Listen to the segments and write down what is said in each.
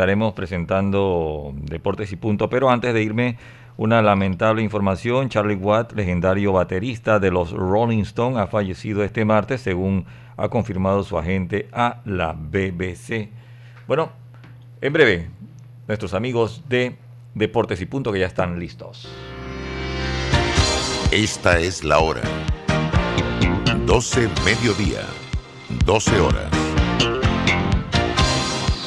estaremos presentando Deportes y Punto. Pero antes de irme, una lamentable información. Charlie Watt, legendario baterista de los Rolling Stones, ha fallecido este martes, según ha confirmado su agente a la BBC. Bueno, en breve, nuestros amigos de Deportes y Punto que ya están listos. Esta es la hora. 12 mediodía, 12 horas.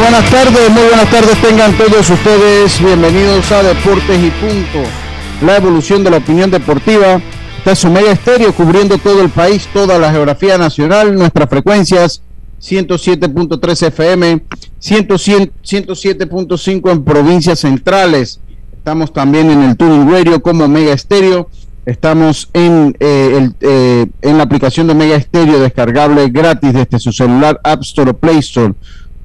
Buenas tardes, muy buenas tardes tengan todos ustedes. Bienvenidos a Deportes y Punto, la evolución de la opinión deportiva. Esta es Omega Estéreo cubriendo todo el país, toda la geografía nacional, nuestras frecuencias 107.3 FM, 107.5 en provincias centrales. Estamos también en el Tuning Radio como Omega Estéreo. Estamos en, eh, eh, en la aplicación de Omega Estéreo descargable gratis desde su celular App Store o Play Store.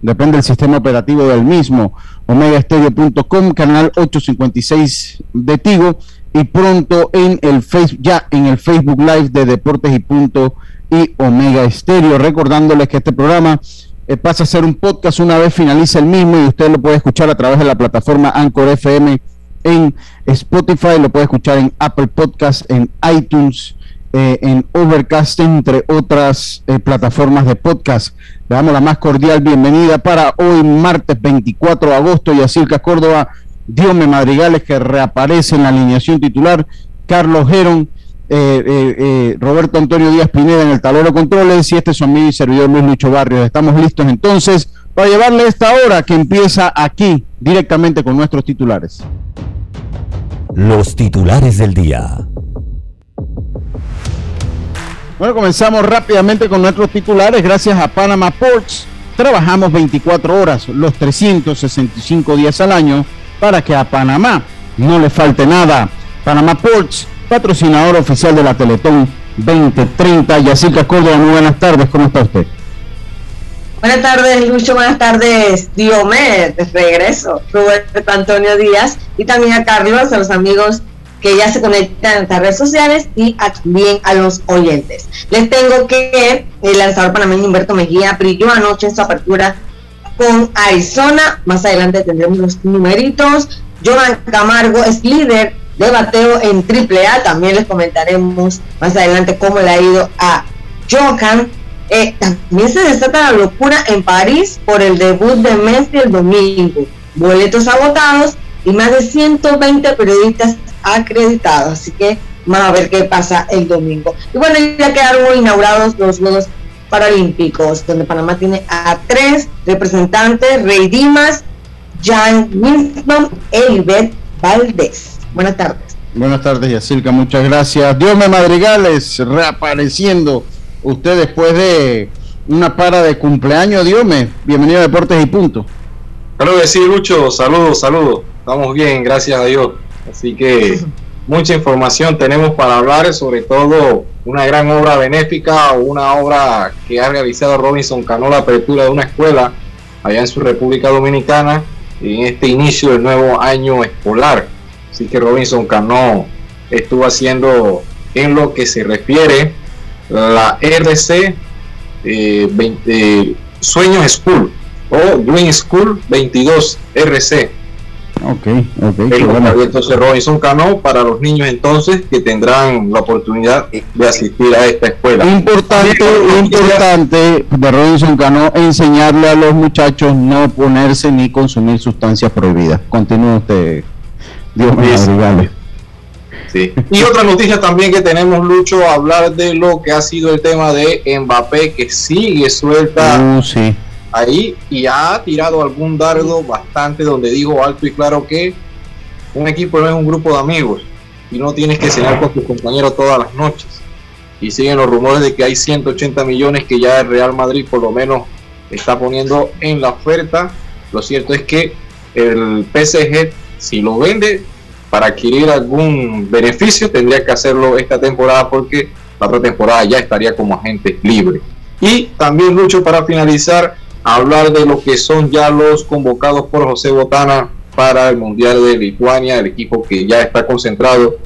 Depende del sistema operativo del mismo, omegaestereo.com, canal 856 de Tigo. Y pronto en el Facebook, ya en el Facebook Live de Deportes y Punto y Omega Estéreo, recordándoles que este programa eh, pasa a ser un podcast una vez finaliza el mismo y usted lo puede escuchar a través de la plataforma Anchor FM en Spotify, lo puede escuchar en Apple Podcast, en iTunes, eh, en Overcast, entre otras eh, plataformas de podcast. Le damos la más cordial bienvenida para hoy, martes 24 de agosto, y Yacirca Córdoba, Diome Madrigales, que reaparece en la alineación titular, Carlos Geron, eh, Roberto Antonio Díaz Pineda en el tablero controles, y este es su amigo y servidor Luis Lucho Barrios. Estamos listos entonces para llevarle esta hora que empieza aquí, directamente con nuestros titulares. Los titulares del día. Bueno, comenzamos rápidamente con nuestros titulares. Gracias a Panama Ports, trabajamos 24 horas, los 365 días al año, para que a Panamá no le falte nada. Panama Ports, patrocinador oficial de la Teletón 2030. Yacirca Córdoba, muy buenas tardes, ¿cómo está usted? Buenas tardes, Lucho. Buenas tardes, Diomed, regreso. Roberto Antonio Díaz y también a Carlos, a los amigos que ya se conectan a nuestras redes sociales y también a los oyentes. Les tengo que el lanzador panameño Humberto Mejía brilló anoche en su apertura con Arizona. Más adelante tendremos los numeritos. Joan Camargo es líder de bateo en AAA. También les comentaremos más adelante cómo le ha ido a Johan. Eh, también se desata la locura en París por el debut de Messi el domingo. Boletos agotados y más de 120 periodistas acreditados. Así que vamos a ver qué pasa el domingo. Y bueno, ya quedaron inaugurados los Juegos Paralímpicos, donde Panamá tiene a tres representantes, Rey Dimas, Jan Winston e Valdés. Buenas tardes. Buenas tardes, Yacirca, muchas gracias. Dios me Madrigales, reapareciendo usted después de una para de cumpleaños, Dios me. Bienvenido a Deportes y Punto. Claro que sí, Lucho. Saludos, saludos. Estamos bien, gracias a Dios. Así que mucha información tenemos para hablar, sobre todo una gran obra benéfica o una obra que ha realizado Robinson Cano, la apertura de una escuela allá en su República Dominicana en este inicio del nuevo año escolar. Así que Robinson Cano estuvo haciendo en lo que se refiere la RC eh, eh, Sueños School o Green School 22 RC Ok, ok. El entonces Robinson Cano para los niños entonces que tendrán la oportunidad de asistir a esta escuela. Importante, importante de Robinson Cano enseñarle a los muchachos no ponerse ni consumir sustancias prohibidas. Continúe usted, Dios mío, Sí. Y otra noticia también que tenemos, Lucho, hablar de lo que ha sido el tema de Mbappé, que sigue suelta uh, sí ahí y ha tirado algún dardo bastante donde digo alto y claro que un equipo no es un grupo de amigos y no tienes que cenar con tus compañeros todas las noches. Y siguen los rumores de que hay 180 millones que ya el Real Madrid por lo menos está poniendo en la oferta. Lo cierto es que el PSG, si lo vende para adquirir algún beneficio, tendría que hacerlo esta temporada porque la otra temporada ya estaría como agente libre. Y también, Lucho, para finalizar, hablar de lo que son ya los convocados por José Botana para el Mundial de Lituania, el equipo que ya está concentrado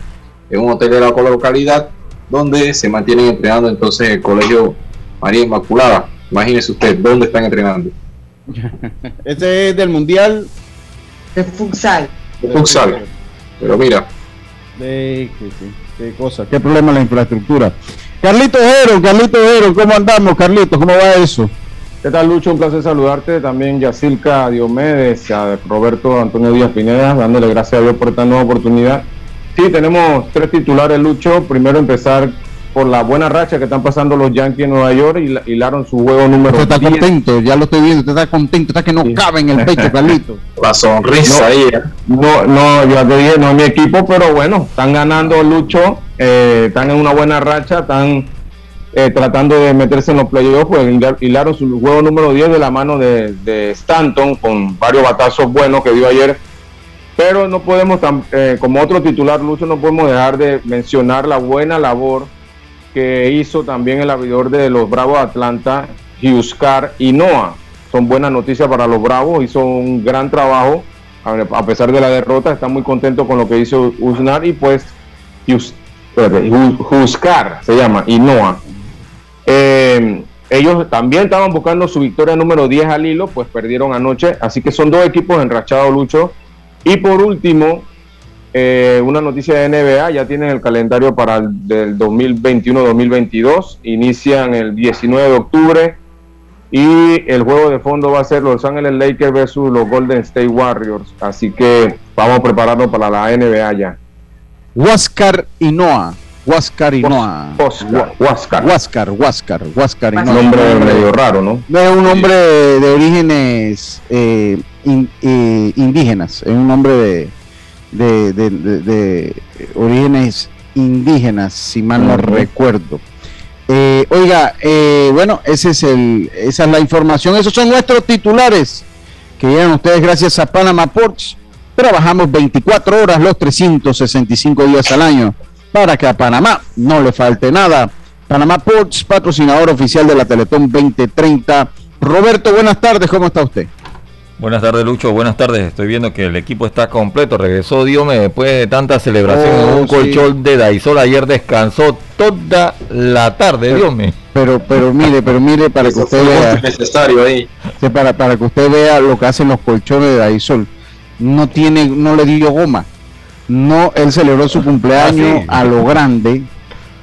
en un hotel de la localidad, donde se mantienen entrenando entonces el Colegio María Inmaculada. Imagínese usted, ¿dónde están entrenando? Este es del Mundial de futsal. De futsal. Pero mira. Qué, cosa, qué problema la infraestructura. Carlito Ojero, Carlito Ojero, ¿cómo andamos, Carlito? ¿Cómo va eso? ¿Qué tal, Lucho? Un placer saludarte. También Yacilca Diomedes, a Roberto Antonio Díaz Pineda, dándole gracias a Dios por esta nueva oportunidad. Sí, tenemos tres titulares, Lucho. Primero empezar por la buena racha que están pasando los Yankees en Nueva York y hilaron su juego número Usted está contento, ya lo estoy viendo, usted está contento, está que no cabe en el pecho, Carlito. La sonrisa ahí. ¿eh? No, no, ya te dije, no es mi equipo, pero bueno, están ganando Lucho, eh, están en una buena racha, están eh, tratando de meterse en los playoffs, pues hilaron su juego número 10 de la mano de, Stanton con varios batazos buenos que dio ayer. Pero no podemos, eh, como otro titular, Lucho, no podemos dejar de mencionar la buena labor que hizo también el abridor de los Bravos de Atlanta, Hughescar y Noah. Son buenas noticias para los Bravos, hizo un gran trabajo a pesar de la derrota, está muy contento con lo que hizo Usnar y pues Hughescar se llama y Noah eh, ellos también estaban buscando su victoria número 10 al hilo, pues perdieron anoche. Así que son dos equipos enrachados, Lucho. Y por último, eh, una noticia de NBA, ya tienen el calendario para el del 2021-2022. Inician el 19 de octubre y el juego de fondo va a ser Los Ángeles Lakers versus los Golden State Warriors. Así que vamos a prepararnos para la NBA ya. Huáscar y Noah Huáscar y Noah. Huáscar. Huáscar, Huáscar, Huáscar y Noah. Un nombre medio raro, ¿no? Es un nombre de orígenes eh, eh, indígenas, es un nombre de, de, orígenes indígenas, si mal no recuerdo. Eh, oiga, bueno, ese es el, esa es la información, esos son nuestros titulares que llegan ustedes gracias a Panama Ports. Trabajamos 24 horas los 365 días al año para que a Panamá no le falte nada. Panamá Ports, patrocinador oficial de la Teletón 2030. Roberto, buenas tardes, ¿cómo está usted? Buenas tardes, Lucho. Buenas tardes. Estoy viendo que el equipo está completo. Regresó Diome después de tanta celebración en un oh, colchón de Daisol. Ayer descansó toda la tarde, Diome. Pero, pero mire, pero mire, para que usted vea. necesario ahí. Para, para que usted vea lo que hacen los colchones de Daisol. No tiene, no le dio goma no, él celebró su cumpleaños ah, a lo grande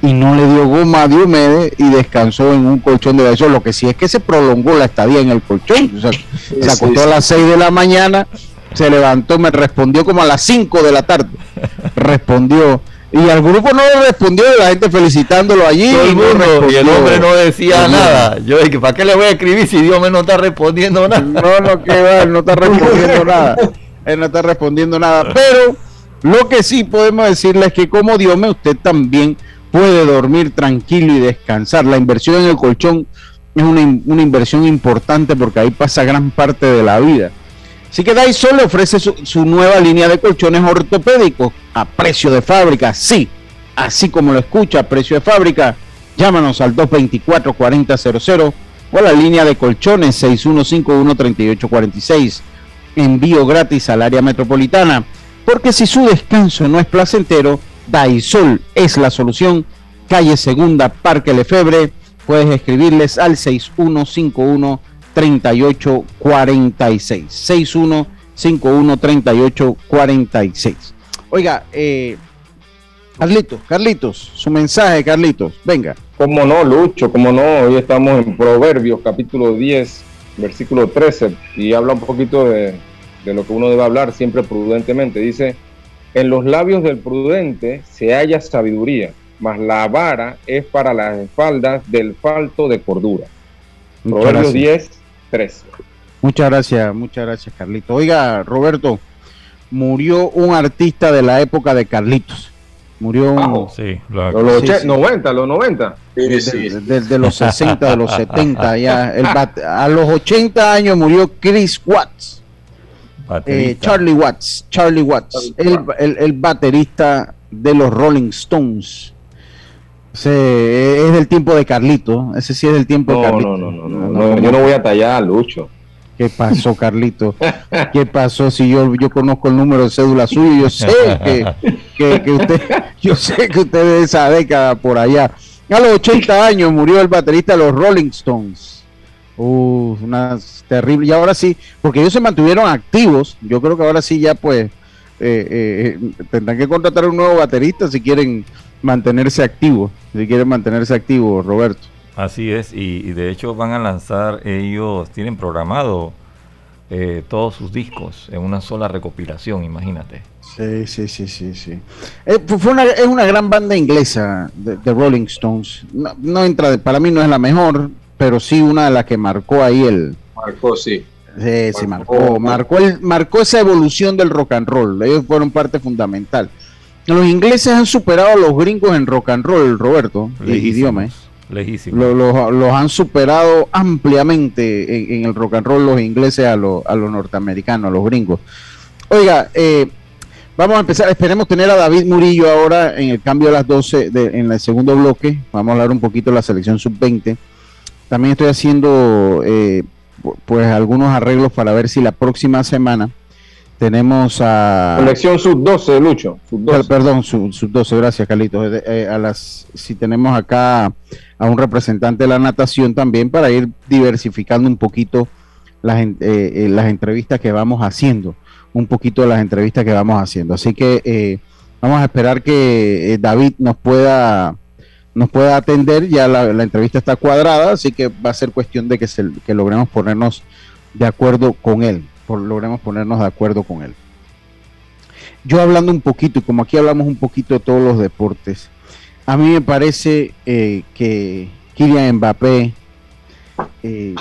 y no le dio goma a Diomedes y descansó en un colchón de eso. Lo que sí es que se prolongó la estadía en el colchón. O sea, se acostó a las 6 de la mañana, se levantó, me respondió como a las 5 de la tarde. Respondió. Y al grupo no le respondió, la gente felicitándolo allí. y, el hombre no decía nada. Yo dije, ¿para qué le voy a escribir si Dios me no está respondiendo nada? No, no, que va, él no está respondiendo nada. Él no está respondiendo nada. Pero lo que sí podemos decirle es que como Diome usted también puede dormir tranquilo y descansar. La inversión en el colchón es una, inversión importante porque ahí pasa gran parte de la vida. Así que Daiso le ofrece su, su, nueva línea de colchones ortopédicos a precio de fábrica, sí, así como lo escucha, a precio de fábrica. Llámanos al 224-4000 o a la línea de colchones 6151-3846. Envío gratis al área metropolitana. Porque si su descanso no es placentero, Daisol es la solución. Calle Segunda, Parque Lefebre. Puedes escribirles al 6151 3846. 513846. Oiga, eh, Carlitos, Carlitos, su mensaje, Carlitos, venga. Como no, Lucho, como no, hoy estamos en Proverbios capítulo 10, versículo 13, y habla un poquito de lo que uno debe hablar siempre prudentemente. Dice, en los labios del prudente se halla sabiduría, mas la vara es para las espaldas del falto de cordura. Muchas Proverbios gracias. 10, 13. Muchas gracias, muchas gracias, Carlitos. Oiga, Roberto, murió un artista de la época de Carlitos. Murió un. Sí, lo- Los, los Sí, sí. 90, los 90. de, de- de- de los 60, de los 70, ya. El bat- a los 80 años murió Chris Watts. Eh. Charlie Watts, Charlie Watts, el, el- el baterista de los Rolling Stones. Ese es del tiempo de Carlito, ese sí es del tiempo de No, Carlito. no, no, no, no, no, yo no voy a tallar a Lucho. ¿Qué pasó, Carlito? ¿Qué pasó? Si yo, yo conozco el número de cédula suyo, yo sé que, que, que usted, yo sé que usted es de esa década por allá. A los 80 años murió el baterista de los Rolling Stones. Uh, una terrible. Y ahora sí, porque ellos se mantuvieron activos. Yo creo que ahora sí ya pues eh, eh, tendrán que contratar un nuevo baterista si quieren mantenerse activos. Si quieren mantenerse activos, Roberto. Así es, y, y de hecho van a lanzar, ellos tienen programado eh, todos sus discos en una sola recopilación, imagínate. Sí, sí, sí, sí, sí. Eh, fue una, es una gran banda inglesa de, de Rolling Stones. No, no entra, de- para mí no es la mejor, pero sí una de las que marcó ahí el, Marcó, sí. Sí, sí, Marcó. marcó, marcó, el, marcó esa evolución del rock and roll. Ellos fueron parte fundamental. Los ingleses han superado a los gringos en rock and roll, Roberto, Lejísimos, idioma. ¿eh? Lejísimos. Lo- Los, los han superado ampliamente en, en el rock and roll los ingleses a, los- a los norteamericanos, a los gringos. Oiga, eh, vamos a empezar. Esperemos tener a David Murillo ahora en el cambio de las 12 de- en el segundo bloque. Vamos a hablar un poquito de la selección sub-20. También estoy haciendo eh, pu- pues algunos arreglos para ver si la próxima semana tenemos a Colección sub-12, Lucho. Sub-12. Perdón, sub, 12, gracias Carlitos. Eh, eh, a las, si tenemos acá a un representante de la natación también para ir diversificando un poquito las, eh, eh, las entrevistas que vamos haciendo, un poquito de las entrevistas que vamos haciendo. Así que eh, vamos a esperar que David nos pueda nos pueda atender, ya la, la entrevista está cuadrada, así que va a ser cuestión de que, se, que logremos ponernos de acuerdo con él, por, logremos ponernos de acuerdo con él. Yo hablando un poquito, y como aquí hablamos un poquito de todos los deportes, a mí me parece eh, que Kylian Mbappé, eh,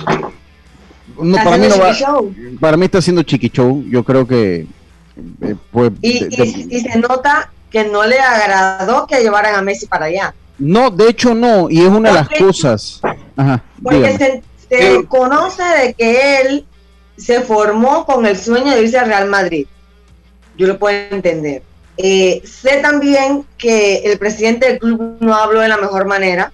no, para, mí no va- para mí está haciendo chiqui show, yo creo que eh, pues, Y, de- y- y se nota que no le agradó que llevaran a Messi para allá. No, de hecho no, y es una de las cosas. Ajá, Porque se, se conoce de que él se formó con el sueño de irse al Real Madrid. Yo lo puedo entender. Eh, sé también que el presidente del club no habló de la mejor manera,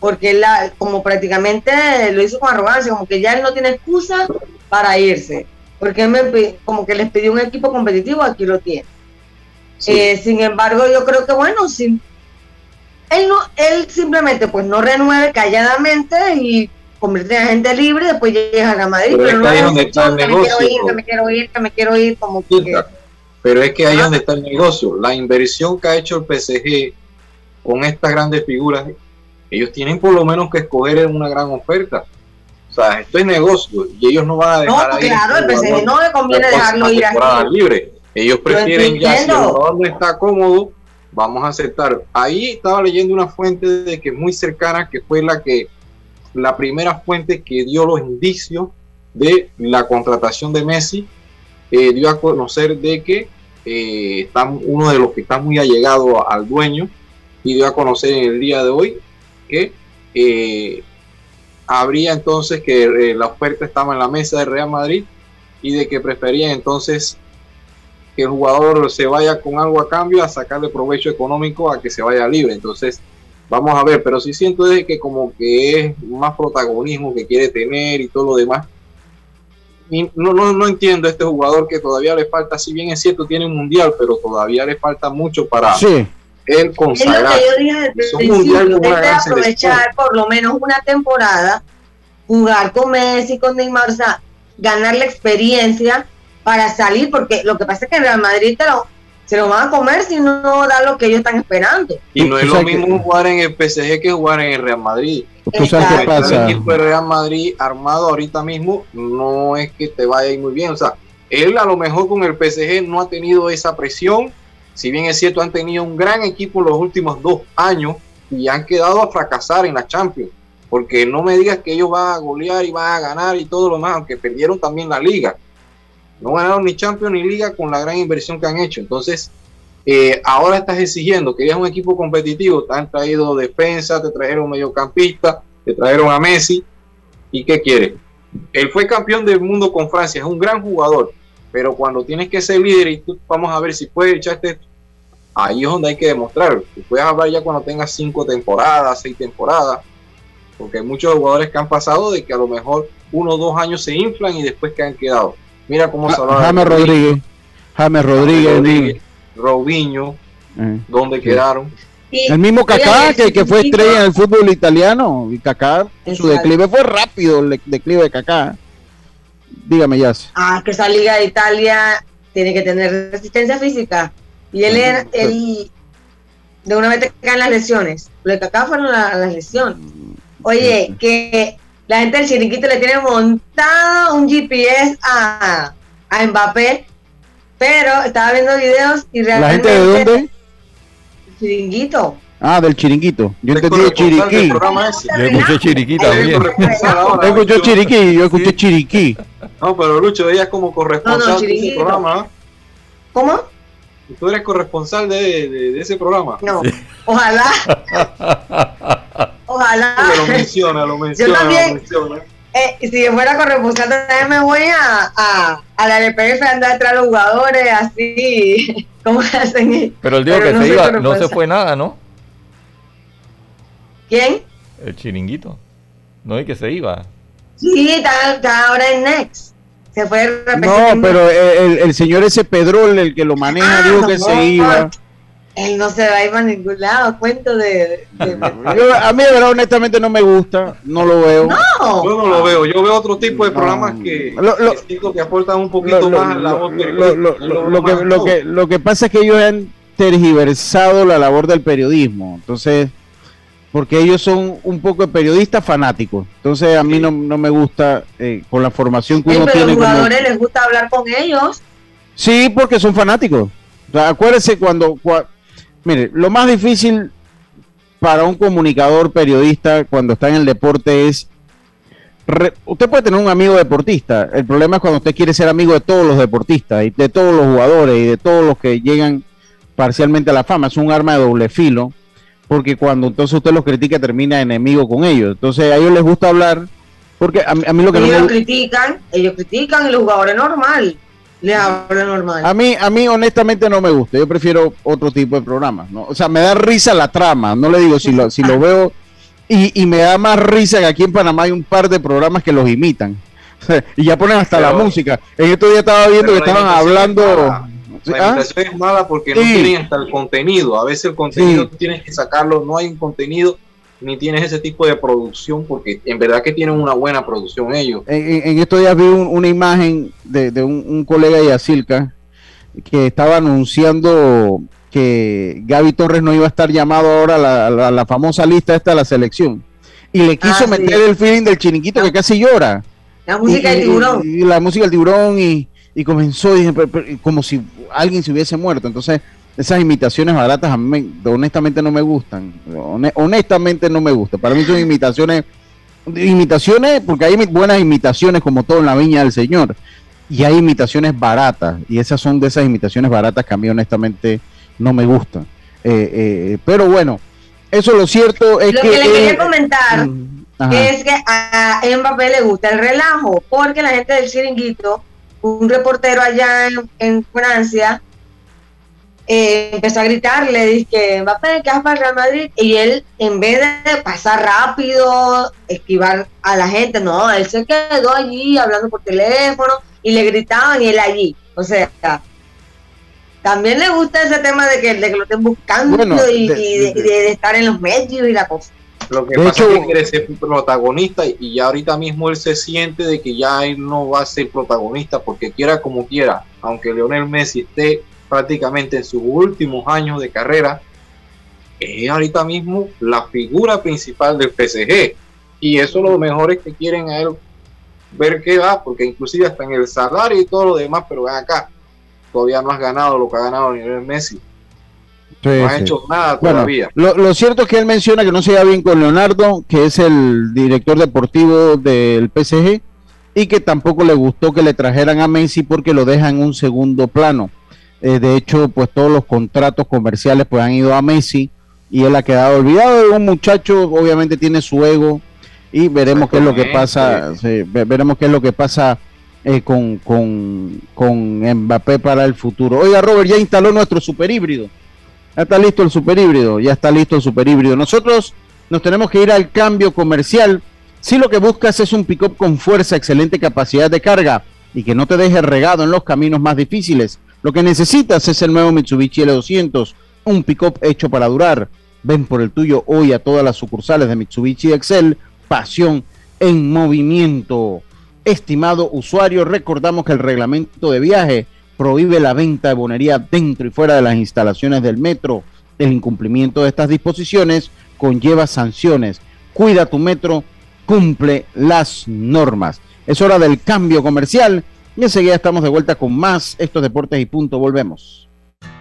porque él la- como prácticamente lo hizo con arrogancia, como que ya él no tiene excusa para irse, porque él me como que les pidió un equipo competitivo, aquí lo tiene. Sí. Eh, sin embargo, yo creo que bueno, si él no, él simplemente pues no renueve calladamente y convierte en agente libre, después llega a Madrid, Pero pero, es que no ahí es donde está el que me quiero negocio, ir, que me quiero ir, que me quiero ir, como que. Pero es que ahí es donde está el negocio. La inversión que ha hecho el PSG con estas grandes figuras, ellos tienen por lo menos que escoger una gran oferta. O sea, esto es negocio y ellos no van a no, dejar ahí claro, el PSG no le conviene dejarlo ir así. libre. Ellos prefieren ya, si el jugador no está cómodo, vamos a aceptar. Ahí estaba leyendo una fuente de que muy cercana, que fue la que la primera fuente que dio los indicios de la contratación de Messi, eh, dio a conocer de que eh, está uno de los que está muy allegado al dueño y dio a conocer en el día de hoy que eh, habría entonces que eh, la oferta estaba en la mesa de Real Madrid y de que preferían entonces que el jugador se vaya con algo a cambio a sacarle provecho económico a que se vaya libre. Entonces, vamos a ver, pero sí siento de que como que es más protagonismo que quiere tener y todo lo demás. Y no, no, no entiendo este jugador que todavía le falta, si bien es cierto, tiene un mundial, pero todavía le falta mucho para Sí, él Es lo consagrar. que yo dije desde debe aprovechar por lo menos una temporada, jugar con Messi, con Neymar, o sea, ganar la experiencia para salir, porque lo que pasa es que el Real Madrid te lo, se lo van a comer si no da lo que ellos están esperando. Y no es lo mismo jugar en el PSG que jugar en el Real Madrid. ¿Tú sabes qué pasa? El equipo de Real Madrid armado ahorita mismo no es que te vaya a ir muy bien. O sea, él a lo mejor con el PSG no ha tenido esa presión. Si bien es cierto, han tenido un gran equipo en los últimos dos años y han quedado a fracasar en la Champions. Porque no me digas que ellos van a golear y van a ganar y todo lo demás, aunque perdieron también la liga. No ganaron ni Champions ni Liga con la gran inversión que han hecho. Entonces, eh, ahora estás exigiendo que eres un equipo competitivo. Te han traído defensa, te trajeron mediocampista, te trajeron a Messi. ¿Y qué quiere? Él fue campeón del mundo con Francia, es un gran jugador. Pero cuando tienes que ser líder y tú, vamos a ver si puedes echarte, ahí es donde hay que demostrar. Tú puedes hablar ya cuando tengas cinco temporadas, seis temporadas. Porque hay muchos jugadores que han pasado de que a lo mejor uno o dos años se inflan y después que han quedado. Mira cómo se va. James Rodríguez. James Rodríguez. Rodríguez Robinho. Eh, ¿Dónde quedaron? El mismo Kaká, que, que fue estrella en el fútbol italiano. Y Kaká, su declive fue rápido, el declive de Kaká. Dígame, ya. Ah, que esa Liga de Italia tiene que tener resistencia física. Y él, era, él de una vez te caen las lesiones. Lo de Kaká fueron las lesiones. Oye, que la gente del chiringuito le tiene montado un GPS a, a Mbappé, pero estaba viendo videos y realmente... ¿La gente de dónde? Chiringuito. Ah, del chiringuito. Yo entendí chiriquí. Yo escuché chiriquí también. Yo escuché chiriquí, yo escuché chiriquí. No, pero Lucho, ella es como corresponsal No, no, de ese programa, ¿no? Tú eres corresponsal de, de- de ese programa. No. Ojalá. Ojalá. Lo menciona, lo menciona, lo también. menciona. Eh, si yo fuera corresponsal, también me voy a, a, a la LPF a andar atrás de los jugadores, así. ¿Cómo hacen? Pero el día que no se iba, no se fue nada, ¿no? ¿Quién? El chiringuito. No es que se iba. Sí, está, está ahora en Next. Se fue. No, pero el, el señor ese Pedrol, el que lo maneja, Ah, dijo no, que se no, iba. Él no se va a ir para ningún lado. Cuento de. de- de- Yo- a mí, de verdad, honestamente, no me gusta. No lo veo. No. Yo no lo veo, yo veo otro tipo de programas No. que, Lo- lo- que siento que aportan un poquito Lo, lo- más a la voz lo- que, lo, que, lo que pasa es que ellos han tergiversado la labor del periodismo. Entonces, porque ellos son un poco de periodistas fanáticos. Entonces, a mí no, no me gusta eh, con la formación que Sí, uno pero a tiene. los como- jugadores les gusta hablar con ellos. Sí, porque son fanáticos. O sea, acuérdese cuando, cua- mire, lo más difícil para un comunicador periodista cuando está en el deporte es re- usted puede tener un amigo deportista. El problema es cuando usted quiere ser amigo de todos los deportistas y de todos los jugadores y de todos los que llegan parcialmente a la fama. Es un arma de doble filo, porque cuando entonces usted los critica termina enemigo con ellos. Entonces a ellos les gusta hablar, porque a, mí- a mí lo que no ellos me gusta critican, ellos critican y los jugadores normal. Les hablan normal. A mí, a mí honestamente no me gusta. Yo prefiero otro tipo de programas. ¿no? O sea, me da risa la trama. No le digo si lo, si lo veo. Y, y me da más risa que aquí en Panamá hay un par de programas que los imitan. y ya ponen hasta la música. En estos días estaba viendo que estaban hablando. La ¿Ah? imitación es mala porque no tienen hasta el contenido. A veces el contenido Sí. tú tienes que sacarlo, no hay un contenido ni tienes ese tipo de producción porque en verdad que tienen una buena producción ellos. En, en- estos días vi un- una imagen de, de un, un colega de Yacilca que estaba anunciando que Gaby Torres no iba a estar llamado ahora a la, famosa lista esta de la selección. Y le quiso Ah, sí. meter el feeling del chiniquito que casi llora. La música Y- del y- tiburón. Y, la música del tiburón y, y comenzó dije, como si alguien se hubiese muerto. Entonces, esas imitaciones baratas a mí me- honestamente no me gustan. Hone- honestamente no me gustan. Para mí son imitaciones, imitaciones, porque hay buenas imitaciones como todo en la viña del Señor. Y hay imitaciones baratas. Y esas son de esas imitaciones baratas que a mí honestamente no me gustan. Eh, eh, pero bueno, eso lo cierto es Lo que... que le quería eh, comentar mm, ajá. es que a Mbappé le gusta el relajo, porque la gente del chiringuito, un reportero allá en, en Francia, eh, empezó a gritarle, dice que Mbappé, que vas para el Real Madrid, y él, en vez de pasar rápido, esquivar a la gente, no, él se quedó allí hablando por teléfono, y le gritaban, y él allí, o sea, también le gusta ese tema de que, de que lo estén buscando Bueno, y, de- y de, de- y de estar en los medios y la cosa. Lo que pasa es que quiere ser protagonista y ya ahorita mismo él se siente de que ya él no va a ser protagonista porque quiera como quiera, aunque Leonel Messi esté prácticamente en sus últimos años de carrera, es ahorita mismo la figura principal del PSG. Y eso lo mejor es que quieren a él ver qué va, porque inclusive hasta en el salario y todo lo demás, pero ven acá, todavía no has ganado lo que ha ganado Lionel Messi. No ha hecho nada todavía. Lo, cierto es que él menciona que no se lleva bien con Leonardo, que es el director deportivo del PSG, y que tampoco le gustó que le trajeran a Messi porque lo deja en un segundo plano. Eh, de hecho, pues todos los contratos comerciales pues han ido a Messi y él ha quedado olvidado. Un muchacho obviamente tiene su ego y veremos qué es lo que pasa, veremos qué es lo que pasa eh, con, con, con Mbappé para el futuro. Oiga, Robert, ya instaló nuestro super híbrido. Ya está listo el super híbrido, ya está listo el super híbrido. Nosotros nos tenemos que ir al cambio comercial. Si lo que buscas es un pick-up con fuerza, excelente capacidad de carga y que no te deje regado en los caminos más difíciles, lo que necesitas es el nuevo Mitsubishi L200, un pick-up hecho para durar. Ven por el tuyo hoy a todas las sucursales de Mitsubishi Excel pasión en movimiento. Estimado usuario, recordamos que el reglamento de viaje prohíbe la venta de bonería dentro y fuera de las instalaciones del metro. El incumplimiento de estas disposiciones conlleva sanciones. Cuida tu metro, cumple las normas. Es hora del cambio comercial y enseguida estamos de vuelta con más estos deportes y punto. Volvemos.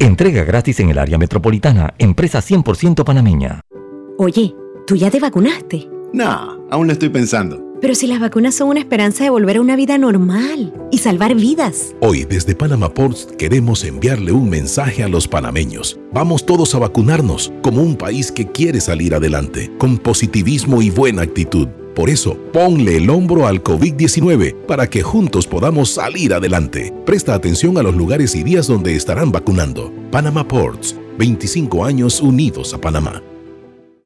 Entrega gratis en el área metropolitana, empresa 100% panameña. Oye, ¿tú ya te vacunaste? No, aún lo estoy pensando. Pero si las vacunas son una esperanza de volver a una vida normal y salvar vidas. Hoy desde Panama Ports queremos enviarle un mensaje a los panameños. Vamos todos a vacunarnos como un país que quiere salir adelante, con positivismo y buena actitud. Por eso, ponle el hombro al COVID-19 para que juntos podamos salir adelante. Presta atención a los lugares y días donde estarán vacunando. Panama Ports, 25 años unidos a Panamá.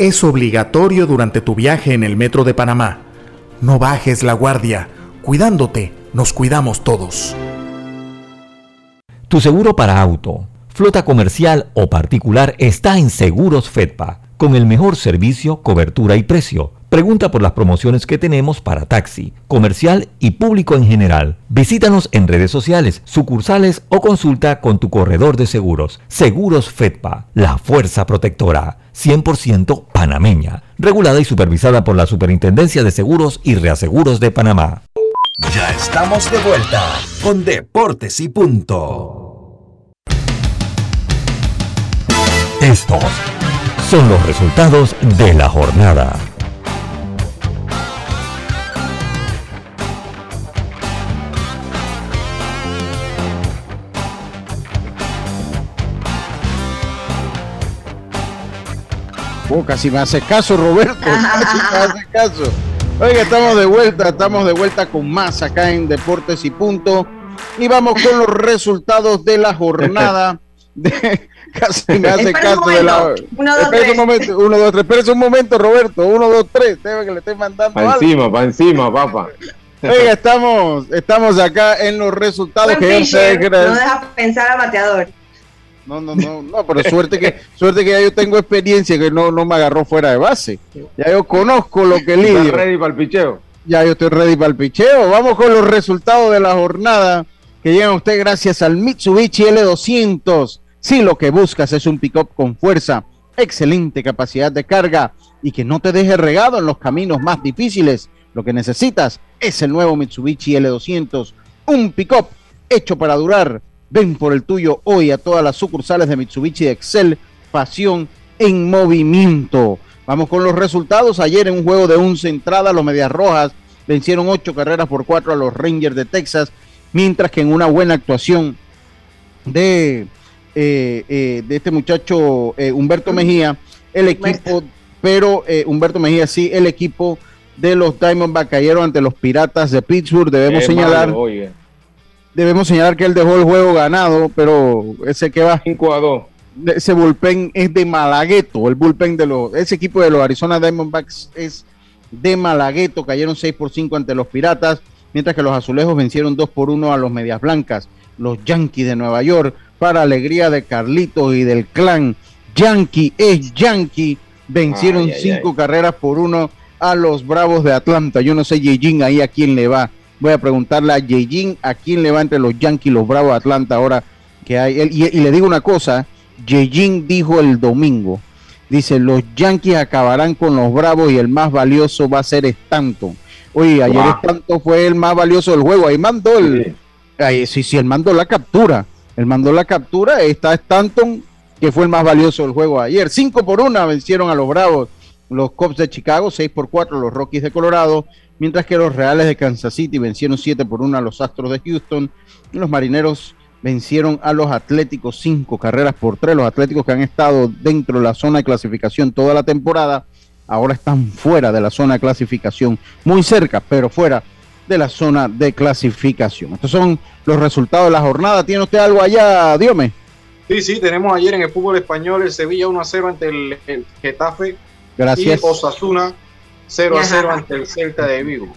es obligatorio durante tu viaje en el metro de Panamá. No bajes la guardia. Cuidándote, nos cuidamos todos. Tu seguro para auto, flota comercial o particular está en Seguros Fedpa, con el mejor servicio, cobertura y precio. Pregunta por las promociones que tenemos para taxi, comercial y público en general. Visítanos en redes sociales, sucursales o consulta con tu corredor de seguros. Seguros Fedpa, la fuerza protectora, 100% panameña, regulada y supervisada por la Superintendencia de Seguros y Reaseguros de Panamá. Ya estamos de vuelta con Deportes y Punto. Estos son los resultados de la jornada. Oh, casi me hace caso, Roberto. Casi me hace caso. Oiga, estamos de vuelta, estamos de vuelta con más acá en Deportes y Punto. Y vamos con los resultados de la jornada. De, casi me hace Espera un caso de la. Uno, dos, tres. un momento, uno, dos, tres. Espérese un momento, Roberto. Uno, dos, tres. Debe que le estoy mandando Para encima, para encima, papá. Oiga, estamos, estamos acá en los resultados Buen que no deja pensar al bateador. No, no, no, no, pero suerte que, suerte que ya yo tengo experiencia que no, no me agarró fuera de base. Ya yo conozco lo que ¿Estás lidio. ready para el picheo? Ya yo estoy ready para el picheo. Vamos con los resultados de la jornada que llegan a usted gracias al Mitsubishi L200. Si lo que buscas es un pick-up con fuerza, excelente capacidad de carga y que no te deje regado en los caminos más difíciles, lo que necesitas es el nuevo Mitsubishi L200, un pick-up hecho para durar. Ven por el tuyo hoy a todas las sucursales de Mitsubishi de Excel, pasión en movimiento. Vamos con los resultados. Ayer en un juego de 11 entradas, los Medias Rojas vencieron ocho carreras por cuatro a los Rangers de Texas, mientras que en una buena actuación de, eh, eh, de este muchacho eh, Humberto Mejía, el equipo, pero eh, Humberto Mejía sí, el equipo de los Diamondbacks cayeron ante los Piratas de Pittsburgh. Debemos Qué señalar, malo, oye. Debemos señalar que él dejó el juego ganado, pero ese que va 5 a 2. de- ese bullpen es de Malagueto, el bullpen de los, ese equipo de los Arizona Diamondbacks es de Malagueto, cayeron 6 por 5 ante los Piratas, mientras que los Azulejos vencieron 2 por 1 a los Medias Blancas, los Yankees de Nueva York, para alegría de Carlitos y del clan, Yankee es Yankee, vencieron Ay, ay, 5 carreras por 1 a los Bravos de Atlanta, yo no sé Yejin ahí a quién le va, voy a preguntarle a Yejin a quién le va entre los Yankees y los Bravos de Atlanta ahora que hay, él- y, y le digo una cosa, Yejin dijo el domingo, dice, los Yankees acabarán con los Bravos y el más valioso va a ser Stanton. Oye, ayer Wow. Stanton fue el más valioso del juego, ahí mandó el, ahí, sí, sí, él mandó la captura, él mandó la captura, ahí está Stanton, que fue el más valioso del juego ayer. 5 por 1 vencieron a los Bravos, los Cubs de Chicago, 6 por 4 los Rockies de Colorado, mientras que los Reales de Kansas City vencieron 7 por 1 a los Astros de Houston, y los Marineros vencieron a los Atléticos 5 carreras por 3. Los Atléticos que han estado dentro de la zona de clasificación toda la temporada, ahora están fuera de la zona de clasificación, muy cerca, pero fuera de la zona de clasificación. Estos son los resultados de la jornada. ¿Tiene usted algo allá, Diome? Sí, sí, tenemos ayer en el fútbol español el Sevilla 1 a 0 ante el, el Getafe Gracias. y Osasuna 0 a Ajá. 0 ante el Celta de Vigo.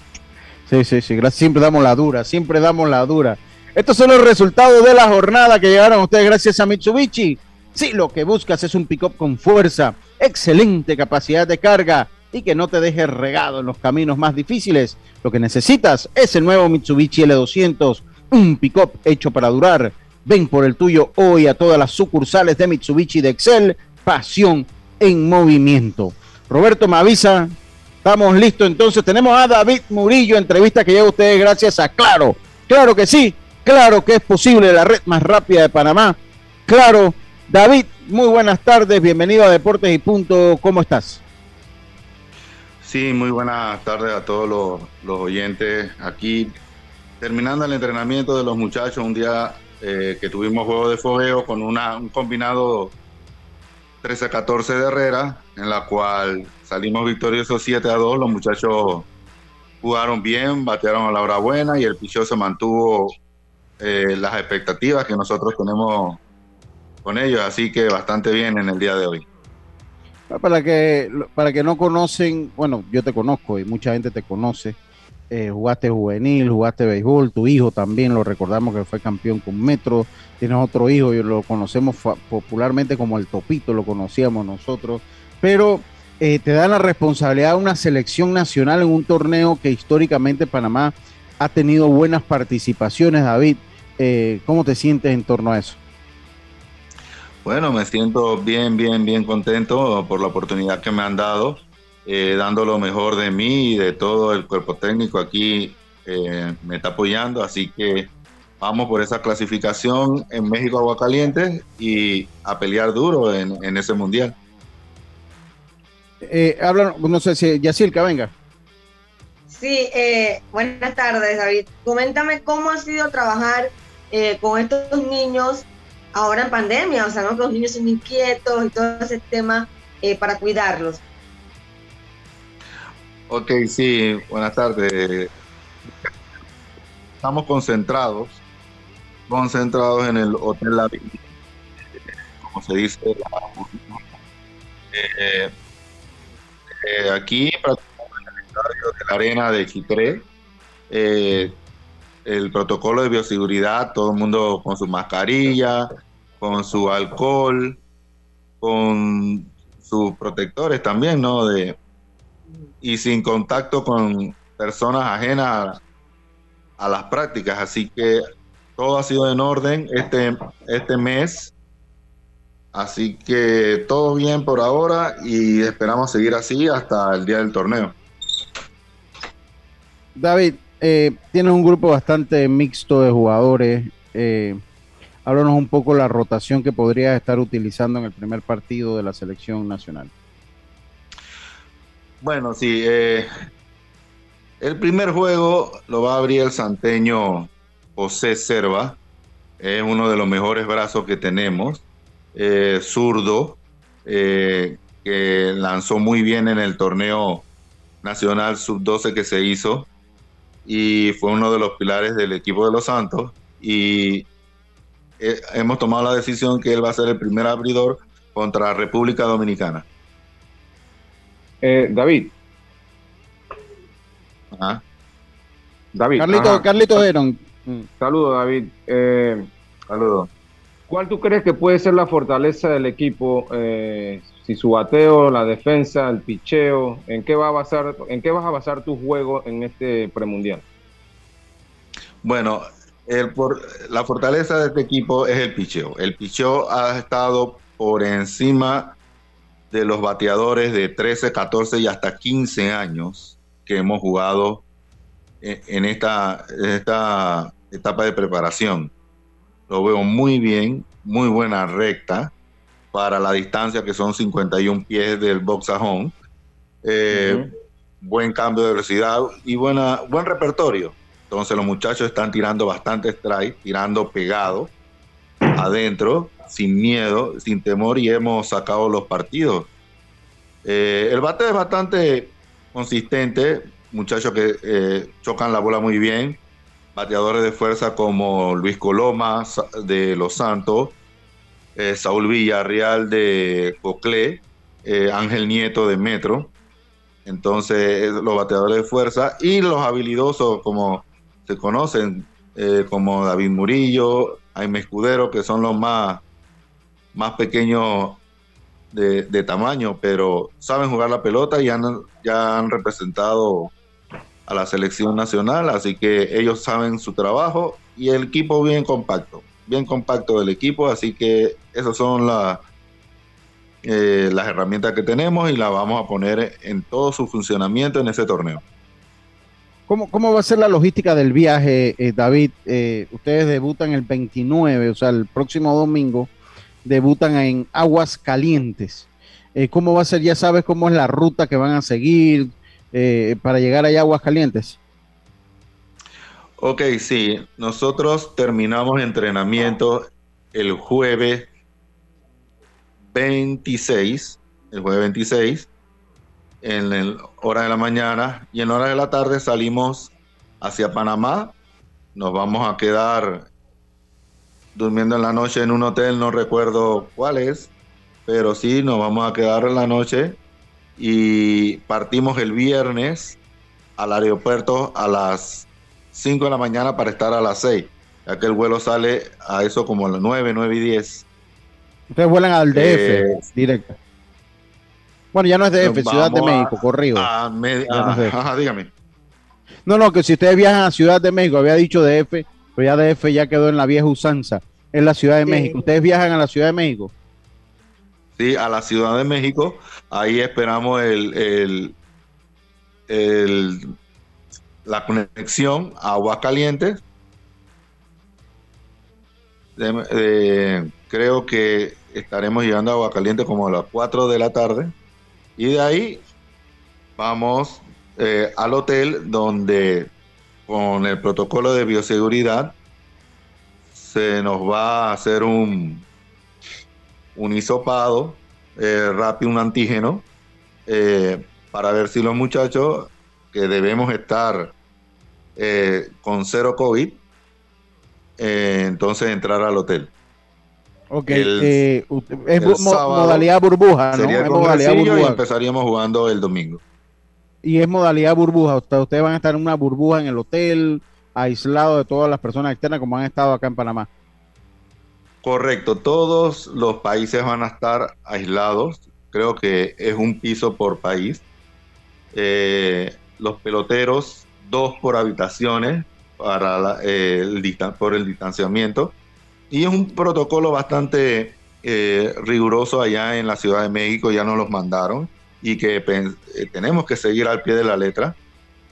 Sí, sí, sí. Gracias. Siempre damos la dura, siempre damos la dura. Estos son los resultados de la jornada que llegaron a ustedes gracias a Mitsubishi. Si lo que buscas es un pick-up con fuerza, excelente capacidad de carga y que no te deje regado en los caminos más difíciles, lo que necesitas es el nuevo Mitsubishi L200, un pick-up hecho para durar. Ven por el tuyo hoy a todas las sucursales de Mitsubishi de Excel, pasión en movimiento. Roberto me avisa, estamos listos entonces. Tenemos a David Murillo, entrevista que llega a ustedes gracias a Claro. Claro que sí, claro que es posible, la red más rápida de Panamá. Claro, David, muy buenas tardes, bienvenido a Deportes y Punto, ¿cómo estás? Sí, muy buenas tardes a todos los, oyentes. Aquí terminando el entrenamiento de los muchachos, un día eh, que tuvimos juego de fogueo con una, un combinado 13-14 de Herrera, en la cual salimos victoriosos 7 a 2. Los muchachos jugaron bien, batearon a la hora buena y el picheo se mantuvo eh, las expectativas que nosotros tenemos con ellos, así que bastante bien en el día de hoy. Para que, para que no conocen, bueno, yo te conozco y mucha gente te conoce. Eh, jugaste juvenil, jugaste béisbol, tu hijo también lo recordamos que fue campeón con Metro, tienes otro hijo, lo conocemos popularmente como el Topito, lo conocíamos nosotros, pero eh, te dan la responsabilidad de una selección nacional en un torneo que históricamente Panamá ha tenido buenas participaciones, David. Eh, ¿Cómo te sientes en torno a eso? Bueno, me siento bien, bien, bien contento por la oportunidad que me han dado, eh, dando lo mejor de mí y de todo el cuerpo técnico aquí eh, me está apoyando, así que vamos por esa clasificación en México Aguacalientes y a pelear duro en, ese mundial. Eh, habla, no sé si Yacirca, venga. Sí, eh, buenas tardes, David. Coméntame cómo ha sido trabajar con estos niños ahora en pandemia, o sea, ¿no? que los niños son inquietos y todo ese tema eh, para cuidarlos. Ok, sí, buenas tardes. Estamos concentrados, concentrados en el Hotel La Vida, como se dice. Eh, eh, aquí, en el estadio de la Arena de Chitré, el protocolo de bioseguridad, todo el mundo con su mascarilla, con su alcohol, con sus protectores también, ¿no? De, y sin contacto con personas ajenas a, las prácticas. Así que todo ha sido en orden este, este mes. Así que todo bien por ahora y esperamos seguir así hasta el día del torneo. David, eh, tiene un grupo bastante mixto de jugadores. Eh, háblanos un poco la rotación que podría estar utilizando en el primer partido de la selección nacional. Bueno, sí. Eh, el primer juego lo va a abrir el santeño José Serva. Es uno de los mejores brazos que tenemos. zurdo, que lanzó muy bien en el torneo nacional sub-12 que se hizo y fue uno de los pilares del equipo de los Santos y eh, hemos tomado la decisión que él va a ser el primer abridor contra República Dominicana. Eh, David. David. Carlito, Carlito Heron. Saludos, David. Eh, Saludos. ¿Cuál tú crees que puede ser la fortaleza del equipo? Eh, si su bateo, la defensa, el picheo, ¿en qué va a basar, en qué vas a basar tu juego en este premundial? Bueno, el por, la fortaleza de este equipo es el picheo. El picheo ha estado por encima de los bateadores de 13, 14 y hasta 15 años que hemos jugado en esta, en esta etapa de preparación. Lo veo muy bien, muy buena recta para la distancia que son 51 pies del box a home. Eh, buen cambio de velocidad y buena, buen repertorio. Entonces los muchachos están tirando bastante strike, tirando pegado adentro, sin miedo, sin temor y hemos sacado los partidos. Eh, el bate es bastante consistente, muchachos que eh, chocan la bola muy bien, bateadores de fuerza como Luis Coloma de Los Santos, eh, Saúl Villarreal de Coclé, Ángel Nieto de Metro. Entonces, los bateadores de fuerza y los habilidosos, como se conocen, como David Murillo, Jaime Escudero, que son los más, más pequeños de, tamaño, pero saben jugar la pelota y han, ya han representado a la selección nacional, así que ellos saben su trabajo y el equipo bien compacto bien compacto del equipo, así que esas son eh, las herramientas que tenemos y las vamos a poner en todo su funcionamiento en ese torneo. ¿Cómo, cómo va a ser la logística del viaje, eh, David? Eh, ustedes debutan el 29, o sea, el próximo domingo, debutan en Aguas Calientes. ¿Cómo va a ser? ¿Ya sabes cómo es la ruta que van a seguir para llegar a Aguas Calientes? Ok, sí, nosotros terminamos entrenamiento el jueves 26, el jueves 26. en la hora de la mañana y en hora de la tarde salimos hacia Panamá. Nos vamos a quedar durmiendo en la noche en un hotel, no recuerdo cuál es, pero sí nos vamos a quedar en la noche y partimos el viernes al aeropuerto a las 5 de la mañana para estar a las 6, ya que el vuelo sale a eso como a las 9, 9 y 10. Ustedes vuelan al DF Eh, directo. Bueno, ya no es DF, Ciudad de México, corrido. a no es. Ajá, dígame. No, no, que si ustedes viajan a Ciudad de México, había dicho DF, pero ya DF ya quedó en la vieja usanza, en la Ciudad de Sí. México. ¿Ustedes viajan a la Ciudad de México? Sí, a la Ciudad de México. Ahí esperamos el, el- el- la conexión a Aguascalientes. De- de- creo que estaremos llegando a Aguascalientes como a las 4 de la tarde. Y de ahí vamos eh, al hotel donde con el protocolo de bioseguridad se nos va a hacer un, un hisopado eh, rápido, un antígeno, eh, para ver si los muchachos que debemos estar eh, con cero COVID, eh, entonces entrar al hotel. Ok, El- es el mo- modalidad burbuja, ¿no? Sería Es modalidad Hermosillo y burbuja. empezaríamos jugando el domingo. Y es modalidad burbuja. Usted- Ustedes van a estar en una burbuja en el hotel, aislado de todas las personas externas como han estado acá en Panamá. Correcto, todos los países van a estar aislados. Creo que es un piso por país. Eh, los peloteros, dos por habitaciones para la- eh, el por el distanciamiento. Y es un protocolo bastante eh, riguroso allá en la Ciudad de México, ya nos los mandaron y que eh, tenemos que seguir al pie de la letra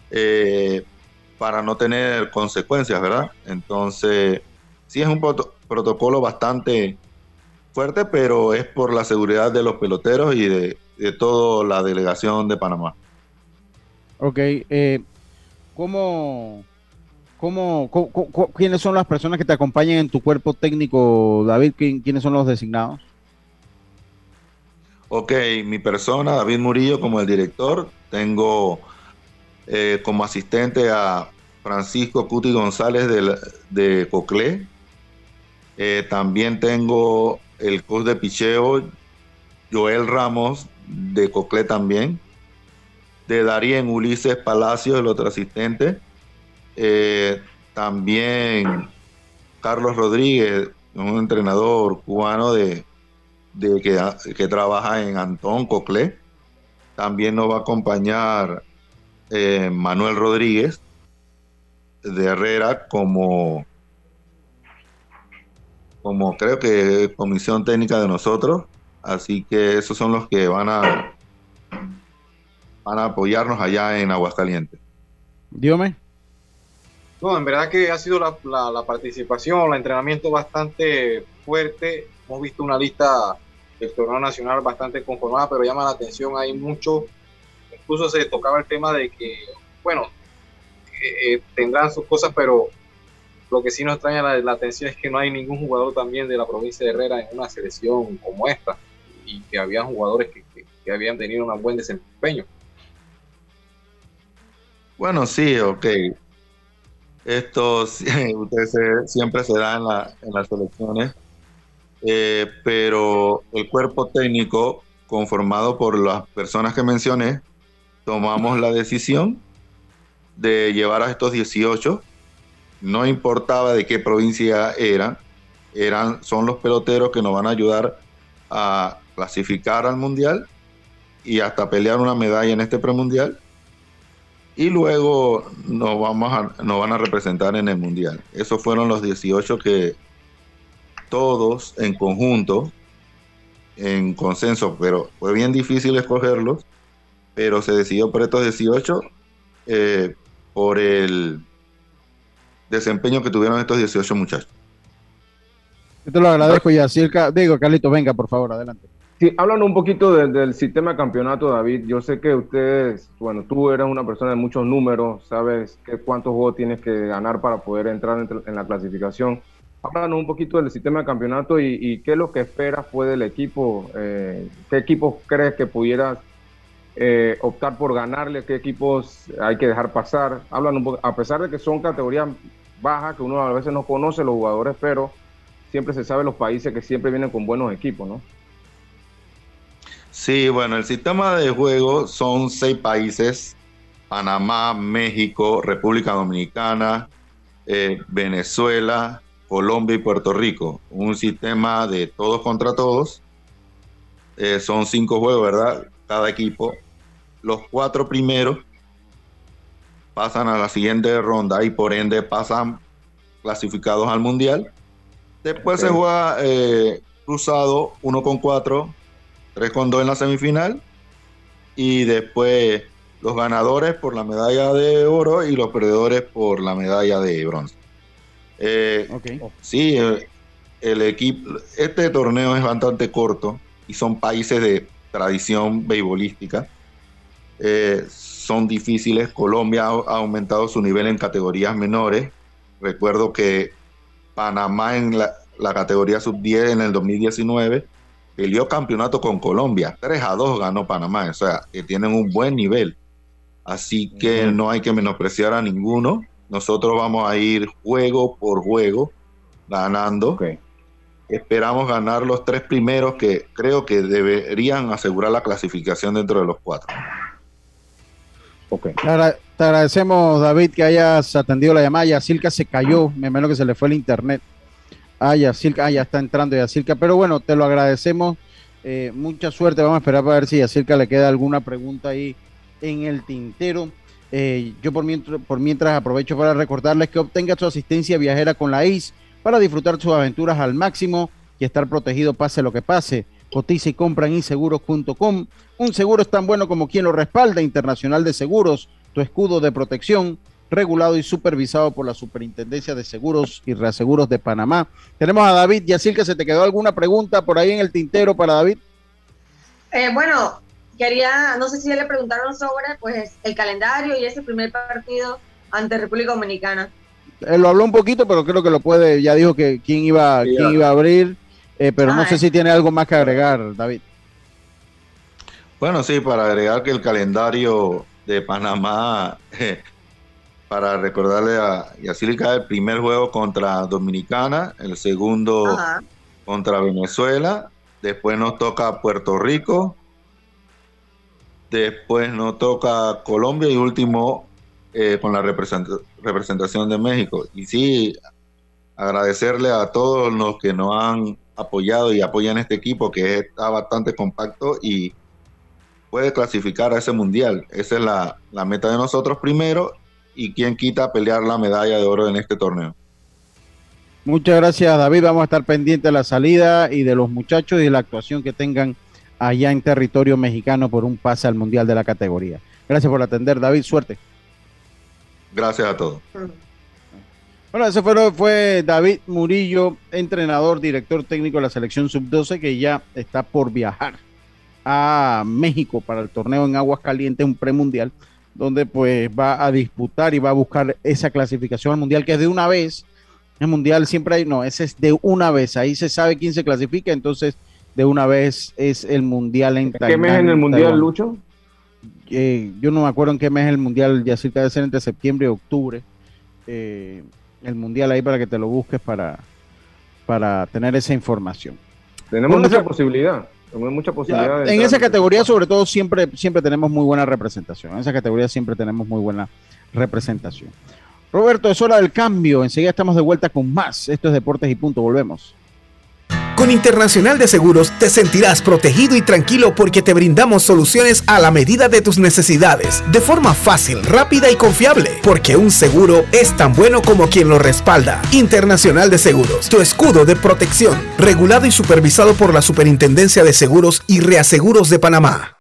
eh, para no tener consecuencias, ¿verdad? Entonces, sí es un proto- protocolo bastante fuerte, pero es por la seguridad de los peloteros y de, toda la delegación de Panamá. Ok, eh, ¿cómo, cómo, cu- quiénes son las personas que te acompañan en tu cuerpo técnico, David? ¿Quién- ¿Quiénes son los designados? Ok, mi persona, David Murillo, como el director. Tengo eh, como asistente a Francisco Cuti González de, la- Coclé. Eh, también tengo el coach de picheo, Joel Ramos, de Coclé también. De Darien Ulises Palacio, el otro asistente. Eh, también Carlos Rodríguez, un entrenador cubano de, de que, que trabaja en Antón Coclé. También nos va a acompañar eh, Manuel Rodríguez de Herrera como, como creo que comisión técnica de nosotros. Así que esos son los que van a van a apoyarnos allá en Aguascalientes. Dígame. No, en verdad que ha sido la, la- la participación, el entrenamiento bastante fuerte. Hemos visto una lista del torneo nacional bastante conformada, pero llama la atención, hay mucho. Incluso se tocaba el tema de que, bueno, eh, eh, tendrán sus cosas, pero lo que sí nos extraña la, atención es que no hay ningún jugador también de la provincia de Herrera en una selección como esta, y que habían jugadores que, habían tenido un buen desempeño. Bueno, sí, ok. Esto ustedes se- siempre se da en, la- en las selecciones, eh, pero el cuerpo técnico conformado por las personas que mencioné, tomamos la decisión de llevar a estos 18, no importaba de qué provincia eran, eran son los peloteros que nos van a ayudar a clasificar al mundial y hasta pelear una medalla en este premundial y luego nos, vamos a, nos van a representar en el Mundial. Esos fueron los 18 que todos en conjunto, en consenso, pero fue bien difícil escogerlos, pero se decidió por estos 18 eh, por el desempeño que tuvieron estos 18 muchachos. Yo te lo agradezco, Yacirca. Digo, Carlito, venga, por favor, adelante. Sí, háblanos un poquito de- del sistema de campeonato, David. Yo sé que ustedes, bueno, tú eres una persona de muchos números, sabes que cuántos juegos tienes que ganar para poder entrar en, en la clasificación. Háblanos un poquito del sistema de campeonato y, qué es lo que esperas fue del equipo. eh, ¿Qué equipos crees que pudieras eh, optar por ganarle, qué equipos hay que dejar pasar. Hablan un poco, a pesar de que son categorías bajas, que uno a veces no conoce los jugadores, pero siempre se sabe los países que siempre vienen con buenos equipos, ¿no? Sí, bueno, el sistema de juego son seis países, Panamá, México, República Dominicana, eh, Venezuela, Colombia y Puerto Rico. Un sistema de todos contra todos. Eh, son cinco juegos, ¿verdad? Cada equipo. Los cuatro primeros pasan a la siguiente ronda y por ende pasan clasificados al Mundial. Después se juega eh, cruzado uno con cuatro 3 con 2 en la semifinal. Y después los ganadores por la medalla de oro y los perdedores por la medalla de bronce. Eh, Sí, eh, el equipo, este torneo es bastante corto y son países de tradición beisbolística. Eh, son difíciles. Colombia ha aumentado su nivel en categorías menores. Recuerdo que Panamá en la, la categoría sub-10 en el 2019 peleó campeonato con Colombia. 3 a 2 ganó Panamá, o sea, que tienen un buen nivel. Así que no hay que menospreciar a ninguno. Nosotros vamos a ir juego por juego ganando. Esperamos ganar los tres primeros que creo que deberían asegurar la clasificación dentro de los cuatro. Okay. Te agradecemos, David, que hayas atendido la llamada. Silca se cayó, me imagino que se le fue el internet. Ah, Yacirca, ah, ya está entrando Yacirca, pero bueno, te lo agradecemos. Eh, mucha suerte, vamos a esperar para ver si Yacirca le queda alguna pregunta ahí en el tintero. Eh, yo por mientras, por mientras aprovecho para recordarles que obtenga su asistencia viajera con la IS para disfrutar sus aventuras al máximo y estar protegido pase lo que pase. Cotiza y compra en inseguros.com. Un seguro es tan bueno como quien lo respalda. Internacional de Seguros, tu escudo de protección regulado y supervisado por la Superintendencia de Seguros y Reaseguros de Panamá. Tenemos a David Yacil, que se te quedó alguna pregunta por ahí en el tintero para David. Eh, bueno, quería, no sé si le preguntaron sobre pues el calendario y ese primer partido ante República Dominicana. Él lo habló un poquito, pero creo que lo puede, ya dijo que quién iba, quién iba a abrir, eh, pero no sé si tiene algo más que agregar, David. Bueno, sí, para agregar que el calendario de Panamá para recordarle a Yacilica el primer juego contra Dominicana, el segundo contra Venezuela, después nos toca Puerto Rico, después nos toca Colombia y último eh, con la representación de México. Y sí, agradecerle a todos los que nos han apoyado y apoyan este equipo que está bastante compacto y puede clasificar a ese mundial. Esa es la, meta de nosotros primero y quién quita pelear la medalla de oro en este torneo. Muchas gracias David, vamos a estar pendientes de la salida y de los muchachos y de la actuación que tengan allá en territorio mexicano por un pase al Mundial de la categoría. Gracias por atender David, suerte. Gracias a todos. Bueno, ese fue, fue David Murillo, entrenador, director técnico de la selección sub-12 que ya está por viajar a México para el torneo en Aguas Calientes, un premundial donde pues va a disputar y va a buscar esa clasificación al mundial que es de una vez. El mundial siempre hay, no, ese es de una vez, ahí se sabe quién se clasifica, entonces de una vez es el mundial en ¿Qué mes en el mundial, Lucho? Eh, yo no me acuerdo en qué mes es el mundial, ya cerca de ser entre septiembre y octubre. Eh, el mundial ahí para que te lo busques para, para tener esa información. Tenemos mucha posibilidad mucha posibilidad. en esa categoría, sobre todo, siempre, siempre tenemos muy buena representación. En esa categoría siempre tenemos muy buena representación. Roberto, es hora del cambio. Enseguida estamos de vuelta con más. Esto es Deportes y Punto. Volvemos. Con Internacional de Seguros te sentirás protegido y tranquilo porque te brindamos soluciones a la medida de tus necesidades, de forma fácil, rápida y confiable, porque un seguro es tan bueno como quien lo respalda. Internacional de Seguros, tu escudo de protección, regulado y supervisado por la Superintendencia de Seguros y Reaseguros de Panamá.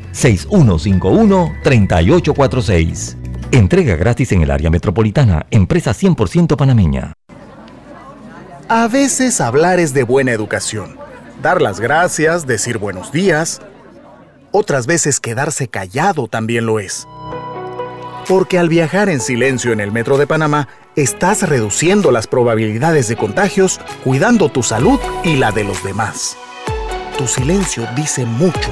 6151-3846. Entrega gratis en el área metropolitana. Empresa 100% panameña. A veces hablar es de buena educación. Dar las gracias, decir buenos días. Otras veces quedarse callado también lo es. Porque al viajar en silencio en el metro de Panamá, estás reduciendo las probabilidades de contagios, cuidando tu salud y la de los demás. Tu silencio dice mucho.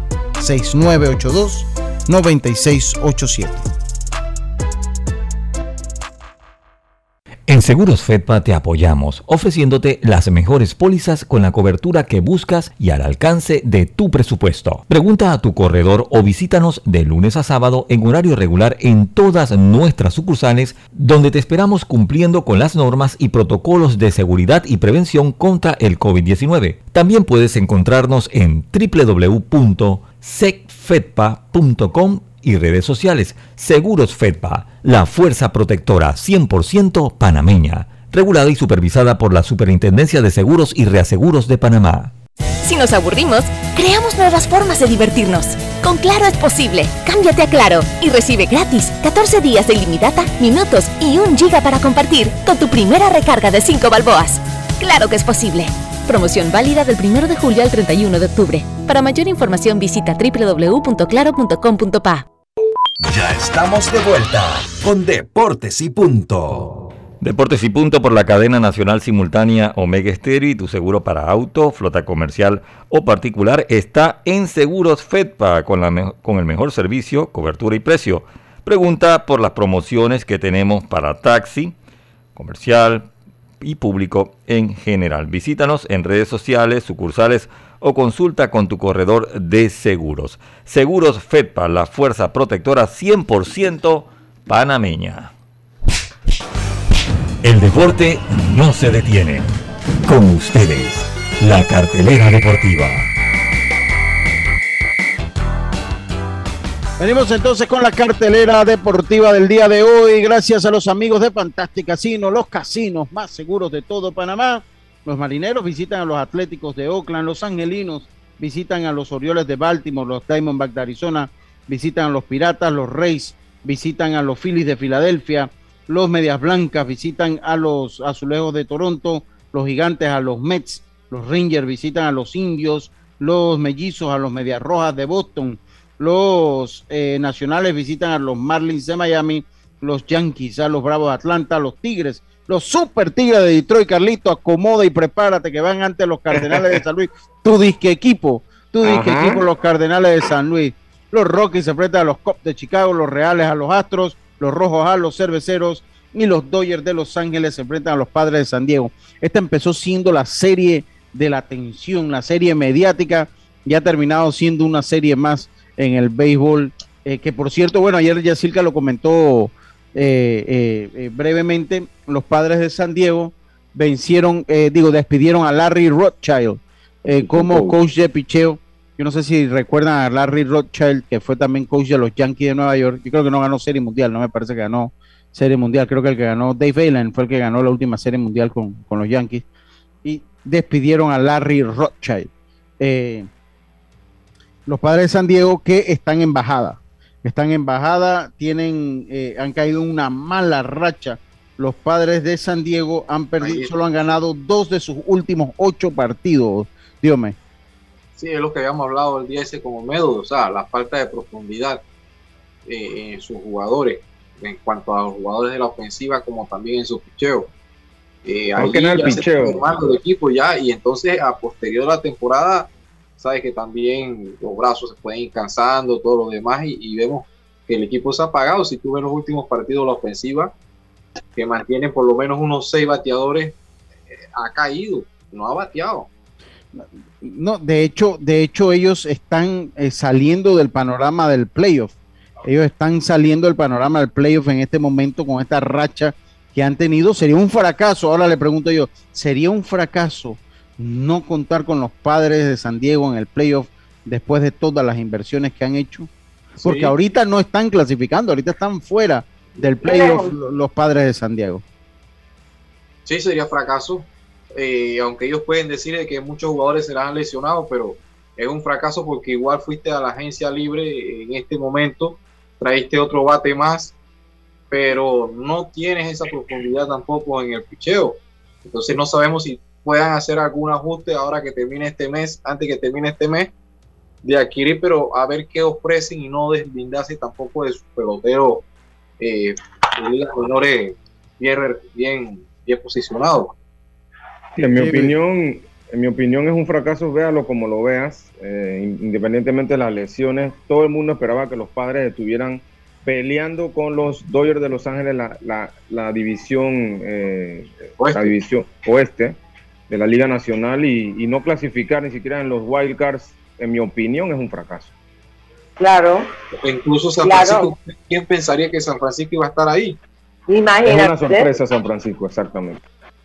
6982-9687. En Seguros Fedpa te apoyamos, ofreciéndote las mejores pólizas con la cobertura que buscas y al alcance de tu presupuesto. Pregunta a tu corredor o visítanos de lunes a sábado en horario regular en todas nuestras sucursales, donde te esperamos cumpliendo con las normas y protocolos de seguridad y prevención contra el COVID-19. También puedes encontrarnos en www.secfedpa.com y redes sociales. Seguros Fedpa, la fuerza protectora 100% panameña, regulada y supervisada por la Superintendencia de Seguros y Reaseguros de Panamá. Si nos aburrimos, creamos nuevas formas de divertirnos. Con Claro es posible. Cámbiate a Claro y recibe gratis 14 días de ilimitada, minutos y un giga para compartir con tu primera recarga de 5 balboas. Claro que es posible. Promoción válida del 1 de julio al 31 de octubre. Para mayor información visita www.claro.com.pa. Ya estamos de vuelta con Deportes y Punto. Deportes y Punto por la cadena nacional simultánea Omega Stereo y tu seguro para auto, flota comercial o particular está en Seguros Fedpa con, la con el mejor servicio, cobertura y precio. Pregunta por las promociones que tenemos para taxi, comercial y público en general. Visítanos en redes sociales, sucursales o consulta con tu corredor de seguros. Seguros FEDPA, la fuerza protectora 100% panameña. El deporte no se detiene. Con ustedes, la cartelera deportiva. Venimos entonces con la cartelera deportiva del día de hoy. Gracias a los amigos de Fantastic Casino, los casinos más seguros de todo Panamá. Los marineros visitan a los Atléticos de Oakland, los angelinos visitan a los Orioles de Baltimore, los Diamondbacks de Arizona visitan a los Piratas, los Rays visitan a los Phillies de Filadelfia, los Medias Blancas visitan a los Azulejos de Toronto, los gigantes a los Mets, los Rangers visitan a los indios, los mellizos a los Medias Rojas de Boston, los eh, nacionales visitan a los Marlins de Miami, los Yankees a los Bravos de Atlanta, los Tigres, los Super Tigres de Detroit, Carlito, acomoda y prepárate que van ante los Cardenales de San Luis, tu disque equipo, tu disque equipo, los Cardenales de San Luis, los Rockies se enfrentan a los Cops de Chicago, los Reales a los Astros, los Rojos a los Cerveceros y los Dodgers de Los Ángeles se enfrentan a los Padres de San Diego. Esta empezó siendo la serie de la atención, la serie mediática, y ha terminado siendo una serie más en el béisbol, eh, que por cierto, bueno, ayer Yacirca lo comentó eh, eh, brevemente, los Padres de San Diego vencieron, digo, despidieron a Larry Rothschild como coach de picheo. Yo no sé si recuerdan a Larry Rothschild, que fue también coach de los Yankees de Nueva York. Yo creo que no ganó Serie Mundial, no me parece que ganó Serie Mundial. Creo que el que ganó Dave Allen fue el que ganó la última Serie Mundial con, con los Yankees. Y despidieron a Larry Rothschild. Eh, los padres de San Diego que están en bajada. Están en bajada, tienen, eh, han caído en una mala racha. Los padres de San Diego han perdido, solo han ganado dos de sus últimos ocho partidos. Dígame. Sí, es lo que habíamos hablado el día ese como Medo, o sea, la falta de profundidad eh, en sus jugadores, en cuanto a los jugadores de la ofensiva, como también en su picheo. Eh, ahí ya el picheo. de equipo ya, y entonces a posterior de la temporada sabes que también los brazos se pueden ir cansando, todo lo demás, y, vemos que el equipo se ha apagado. Si tú ves los últimos partidos la ofensiva, que mantienen por lo menos unos seis bateadores, eh, ha caído, no ha bateado. No, de hecho, de hecho ellos están eh, saliendo del panorama del playoff. Ellos están saliendo del panorama del playoff en este momento con esta racha que han tenido. Sería un fracaso. Ahora le pregunto yo, ¿sería un fracaso no contar con los padres de San Diego en el playoff después de todas las inversiones que han hecho? Porque ahorita no están clasificando, ahorita están fuera del playoff los padres de San Diego. Sí, sería fracaso. Eh, aunque ellos pueden decir que muchos jugadores se han lesionado, pero es un fracaso porque igual fuiste a la agencia libre en este momento, traíste otro bate más, pero no tienes esa profundidad tampoco en el picheo. Entonces no sabemos si puedan hacer algún ajuste ahora que termine este mes, antes que termine este mes, de adquirir, pero a ver qué ofrecen y no deslindarse tampoco de su pelotero eh, de menores bien, bien, bien posicionado. en mi opinión, en mi opinión es un fracaso, véalo como lo veas, eh, independientemente de las lesiones, todo el mundo esperaba que los padres estuvieran peleando con los Dodgers de Los Ángeles la, la, división, eh, la división oeste de la Liga Nacional y, no clasificar ni siquiera en los wild cards, en mi opinión, es un fracaso. Claro. incluso San Francisco, ¿quién pensaría que San Francisco iba a estar ahí? Imagínate. Es una sorpresa San Francisco, exactamente.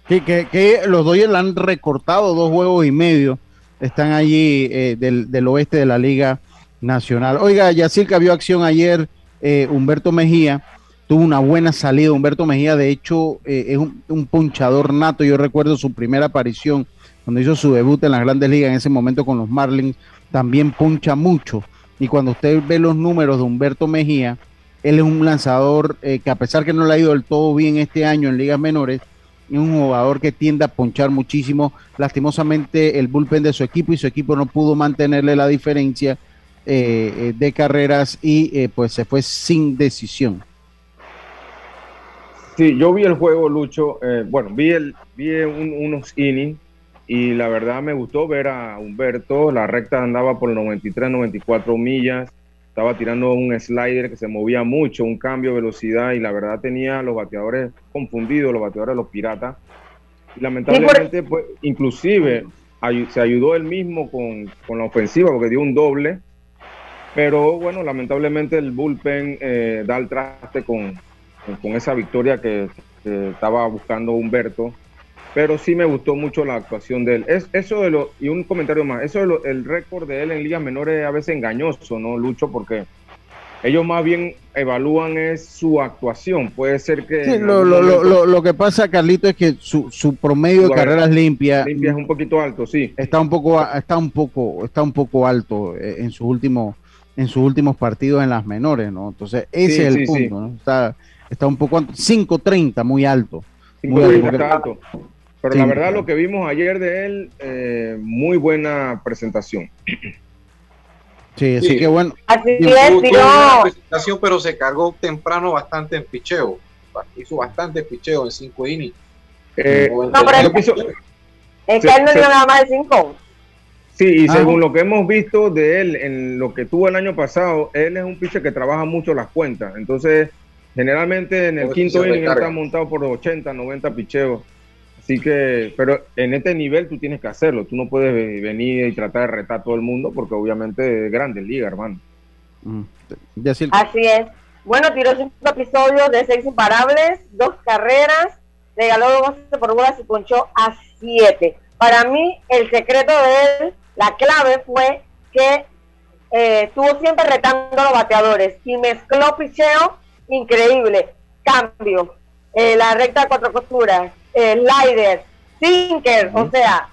Que, que, los Dodgers le han recortado dos juegos y medio. Están allí eh, del, oeste de la Liga Nacional. Oiga, Yacirca vio acción ayer eh, Humberto Mejía tuvo una buena salida. Humberto Mejía, de hecho, eh, es un, un, punchador nato. Yo recuerdo su primera aparición cuando hizo su debut en las grandes ligas, en ese momento con los Marlins, también puncha mucho. Y cuando usted ve los números de Humberto Mejía, él es un lanzador eh, que a pesar que no le ha ido del todo bien este año en ligas menores, es un jugador que tiende a ponchar muchísimo. Lastimosamente el bullpen de su equipo y su equipo no pudo mantenerle la diferencia eh, de carreras y pues se fue sin decisión. Sí, yo vi el juego, Lucho. Eh, bueno, vi, el, vi unos innings y la verdad me gustó ver a Humberto. La recta andaba por 93, 94 millas. Estaba tirando un slider que se movía mucho, un cambio de velocidad y la verdad tenía los bateadores confundidos, los bateadores de los piratas. Y lamentablemente, pues, inclusive se ayudó él mismo con, con, la ofensiva porque dio un doble. Pero bueno, lamentablemente el bullpen eh, da el traste con, con esa victoria que, estaba buscando Humberto. Pero sí me gustó mucho la actuación de él. Es, eso de lo, y un comentario más, eso de el récord de él en ligas menores es a veces engañoso, ¿no, Lucho? Porque ellos más bien evalúan es su actuación. Puede ser que... Sí, lo, lo, lo, lo, que pasa, Carlito, es que su, su promedio de carreras limpias... Limpia es un poquito alto, sí. Está un poco, está un poco, está un poco alto eh, en sus últimos en sus últimos partidos en las menores, ¿no? Entonces, ese es el punto, ¿no? Está, está un poco 5.30, muy alto. Muy alto. Pero la verdad, lo que vimos ayer de él, eh, muy buena presentación. Sí, así que bueno. Así es, una presentación, pero se cargó temprano bastante en picheo. Hizo bastante picheo en 5 innings. Eh, No, pero es- Es que él no dio nada más de 5. Sí, y Ah. según lo que hemos visto de él en lo que tuvo el año pasado, él es un pitcher que trabaja mucho las cuentas. Entonces, generalmente en el Pues quinto inning él recarga. está montado por 80, 90 picheos. Así que, pero en este nivel tú tienes que hacerlo. Tú no puedes ve- venir y tratar de retar a todo el mundo porque obviamente es grande liga, hermano. Así es. Bueno, tiró cinco episodios de seis imparables, dos carreras, regaló 12 por bolas y ponchó a 7. Para mí, el secreto de él, la clave fue que eh, estuvo siempre retando a los bateadores y mezcló picheo increíble. Cambio, eh, la recta de cuatro costuras, eh, slider, sinker, o sea,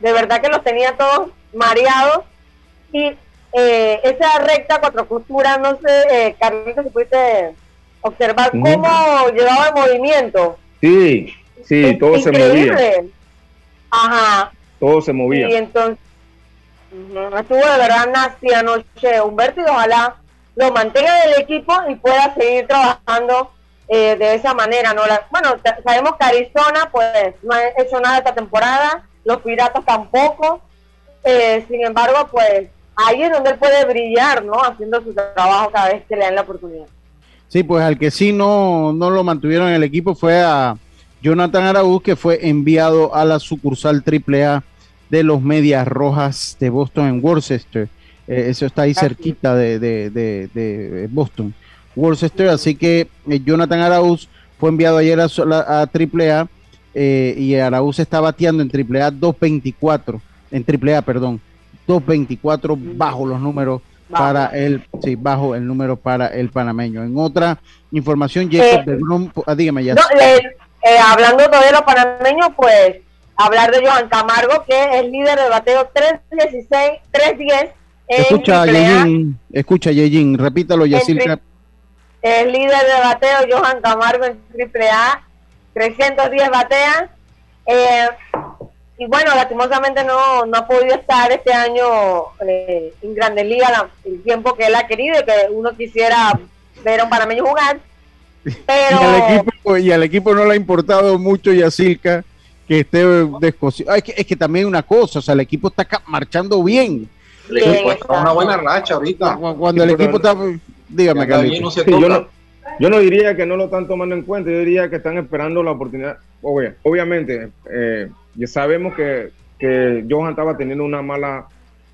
de verdad que los tenía todos mareados y eh, esa recta cuatro costuras, no sé, eh, Carlitos, si pudiste observar cómo llevaba el movimiento. Sí, sí, todo se movía. Ajá. Todo se movía. Y entonces, estuvo de verdad nasty anoche Humberto y ojalá lo mantenga en el equipo y pueda seguir trabajando eh, de esa manera. ¿no? La- bueno, sabemos que Arizona pues no ha hecho nada esta temporada, los Piratas tampoco. Eh, sin embargo, pues ahí es donde puede brillar, ¿no? Haciendo su trabajo cada vez que le dan la oportunidad. Sí, pues al que sí no, no lo mantuvieron en el equipo fue a Jonathan Araúz, que fue enviado a la sucursal AAA de los Medias Rojas de Boston en Worcester. Eh, eso está ahí cerquita de, de- de- de Boston, Worcester. Así que eh, Jonathan Araúz fue enviado ayer a, a AAA eh, y Araúz está bateando en AAA 224, en AAA, perdón, 224 bajo los números para el, sí, bajo el número para el panameño. En otra información, Jacob Eh, de Brom, ah, dígame ya. No, eh, hablando todavía de los panameños, pues hablar de Johan Camargo, que es líder de bateo 316, 310 en Escucha, AAA. Yeyin, escucha, Yeyin, repítalo, Yacirca. Es líder de bateo Johan Camargo en AAA, 310 bateas. Eh, y bueno, lastimosamente no, no ha podido estar este año eh, en Grandes Ligas la- el tiempo que él ha querido y que uno quisiera ver a un panameño jugar. Pero Y al, equipo, y al equipo no le ha importado mucho Yacirca que esté descosido. Ah, es, que, es que también una cosa, o sea, el equipo está marchando bien. El equipo está en una buena racha ahorita. Cuando el equipo está, dígame, no Carlitos. se Sí, yo, no, yo no diría que no lo están tomando en cuenta, yo diría que están esperando la oportunidad. Obvia- obviamente, eh, ya sabemos que, que Johan estaba teniendo una mala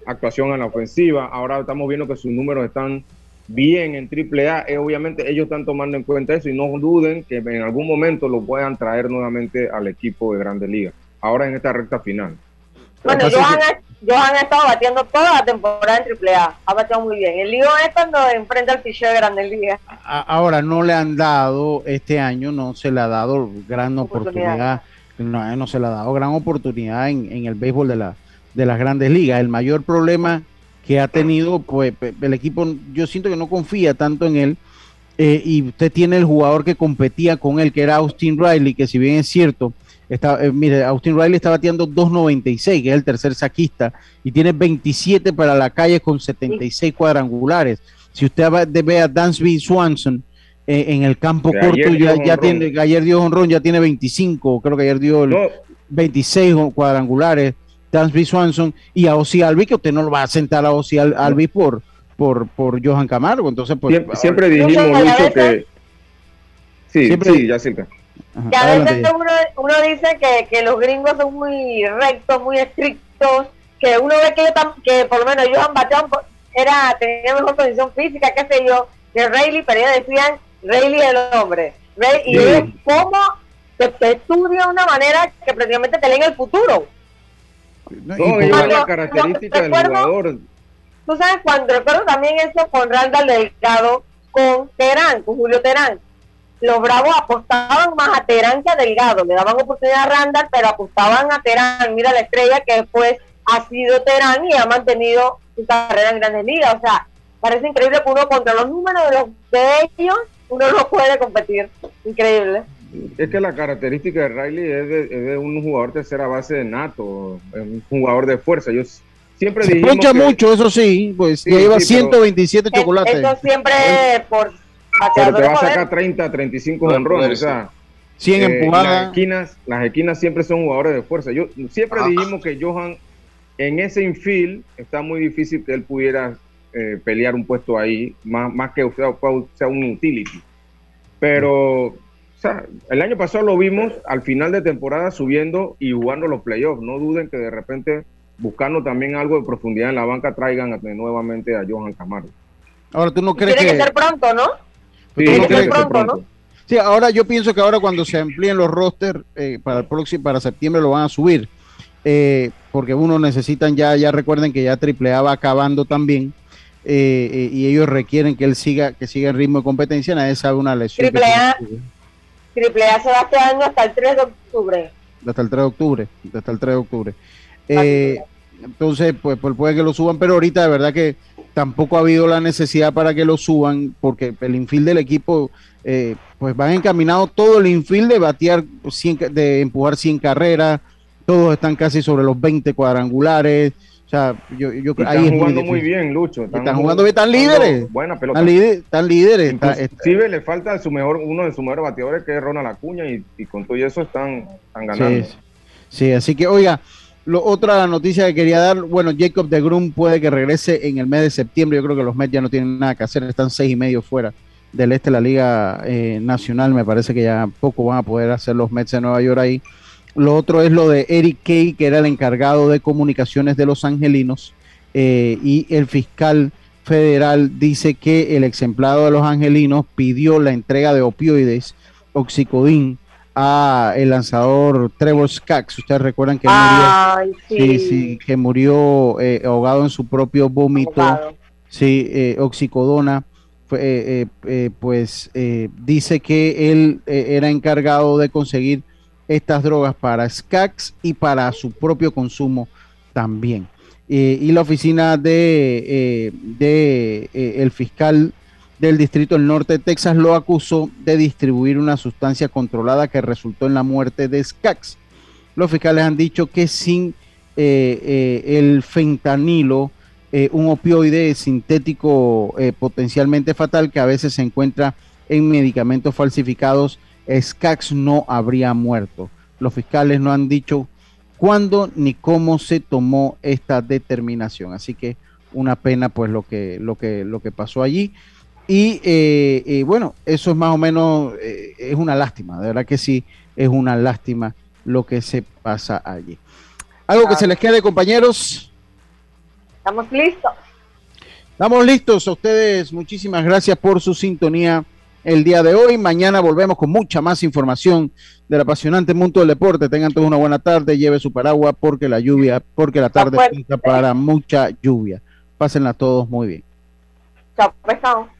actuación en la ofensiva, ahora estamos viendo que sus números están bien en AAA, eh, obviamente ellos están tomando en cuenta eso y no duden que en algún momento lo puedan traer nuevamente al equipo de Grandes Ligas, ahora en esta recta final. Bueno, Johan ha, Johan ha estado batiendo toda la temporada en AAA. Ha bateado muy bien. El lío es cuando enfrenta al picheo de Grandes Ligas. Ahora no le han dado, este año no se le ha dado gran Oportunidad. oportunidad, no, no se le ha dado gran oportunidad en, en el béisbol de, la, de las grandes ligas. El mayor problema que ha tenido, pues el equipo, yo siento que no confía tanto en él. eh, y usted tiene el jugador que competía con él, que era Austin Riley, que si bien es cierto, está, eh, mire, Austin Riley está bateando 2.96, que es el tercer saquista, y tiene 27 para la calle con 76 cuadrangulares. Si usted ve a Dansby Swanson eh, en el campo Que corto, ya, tiene, ayer dio honrón, ya tiene 25, creo que ayer dio el 26 cuadrangulares, Dansby Swanson, y a Ozzy Albi, que usted no lo va a sentar a Ozzy Al- Albi por, por, por Johan Camargo, entonces pues... Siempre, siempre dijimos, Lucho, que... Sí, Siempre- sí, ya cerca. Ajá, Que a adelante, veces uno, uno dice que, que los gringos son muy rectos, muy estrictos, que uno ve que, tam- que por lo menos Johan Bateón po- era, tenía mejor condición física, qué sé yo, que Rayleigh, pero ellos decían Rayleigh es el hombre. Ray- y ellos cómo te, te estudian de una manera que prácticamente te leen el futuro. No, y Cuando- la característica del recuerdo- jugador. Tú sabes, cuando recuerdo también eso con Randall Delgado, con Terán, con Julio Terán. Los Bravos apostaban más a Terán que a Delgado. Le daban oportunidad a Randall, pero apostaban a Terán. Mira la estrella que después ha sido Terán y ha mantenido su carrera en grandes ligas. O sea, parece increíble que uno contra los números de, los, de ellos, uno no puede competir. Increíble. Es que la característica de Riley es de, un jugador tercera base de nato, un jugador de fuerza. Yo siempre Se mucho, eso sí, pues lleva 127 chocolates. Eso siempre por pero te va a sacar 30, 35 honrones, o sea, 100 eh, empujadas. Las esquinas, las esquinas siempre son jugadores de fuerza. Yo siempre dijimos que Johan en ese infield está muy difícil que él pudiera eh, pelear un puesto ahí, más, más que sea, sea un utility. Pero, o sea, el año pasado lo vimos al final de temporada subiendo y jugando los playoffs. No duden que de repente, buscando también algo de profundidad en la banca, traigan nuevamente a Johan Camargo. Ahora, tú no crees Tiene que... ser pronto, ¿no? Sí, ahora yo pienso que ahora cuando se amplíen los rosters eh, para el próximo, para septiembre lo van a subir. Eh, porque uno necesitan ya, ya recuerden que ya AAA va acabando también. Eh, eh, y ellos requieren que él siga, que siga el ritmo de competencia, nadie sabe una lesión. Triple A, triple A se va este año hasta el 3 de octubre. Hasta el 3 de octubre, hasta el 3 de octubre. Eh, entonces, pues, pues, puede que lo suban, pero ahorita de verdad que tampoco ha habido la necesidad para que lo suban, porque el infield del equipo, pues van encaminados todo el infield de batear, 100, de empujar 100 carreras, todos están casi sobre los 20 cuadrangulares. O sea, yo, yo creo están jugando muy bien, Lucho. Están, jugando bien, están líderes. Buena pelota. Están, líderes. Inclusive le falta su mejor, uno de sus mejores bateadores, que es Ronald Acuña, y, y con todo eso están, ganando. Sí, así que, oiga, lo, otra noticia que quería dar, bueno, Jacob de Grum puede que regrese en el mes de septiembre. Yo creo que los Mets ya no tienen nada que hacer, están seis y medio fuera del este de la Liga eh, Nacional. Me parece que ya poco van a poder hacer los Mets de Nueva York ahí. Lo otro es lo de Eric Kay, que era el encargado de comunicaciones de los angelinos, eh, y el fiscal federal dice que el exemplado de los angelinos pidió la entrega de opioides, oxicodín, a el lanzador Trevor Skaggs. Ustedes recuerdan que murió, sí. Sí, que murió eh, ahogado en su propio vómito. Sí, eh, oxicodona. pues dice que él era encargado de conseguir estas drogas para SCAX y para su propio consumo también. Eh, y la oficina de, eh, de eh, el fiscal del Distrito del Norte de Texas lo acusó de distribuir una sustancia controlada que resultó en la muerte de SCAX. Los fiscales han dicho que sin el fentanilo, un opioide sintético potencialmente fatal que a veces se encuentra en medicamentos falsificados, Skax no habría muerto. Los fiscales no han dicho cuándo ni cómo se tomó esta determinación. Así que una pena pues lo que, lo que, lo que pasó allí. Y eh, eh, bueno, eso es más o menos, eh, es una lástima, de verdad que sí, es una lástima lo que se pasa allí. ¿Algo que se les quede, compañeros? Estamos listos. Estamos listos. A ustedes, muchísimas gracias por su sintonía el día de hoy. Mañana volvemos con mucha más información del apasionante mundo del deporte. Tengan todos una buena tarde, lleve su paraguas porque la lluvia, porque la tarde pinta para mucha lluvia. Pásenla todos muy bien. Chao, pesado.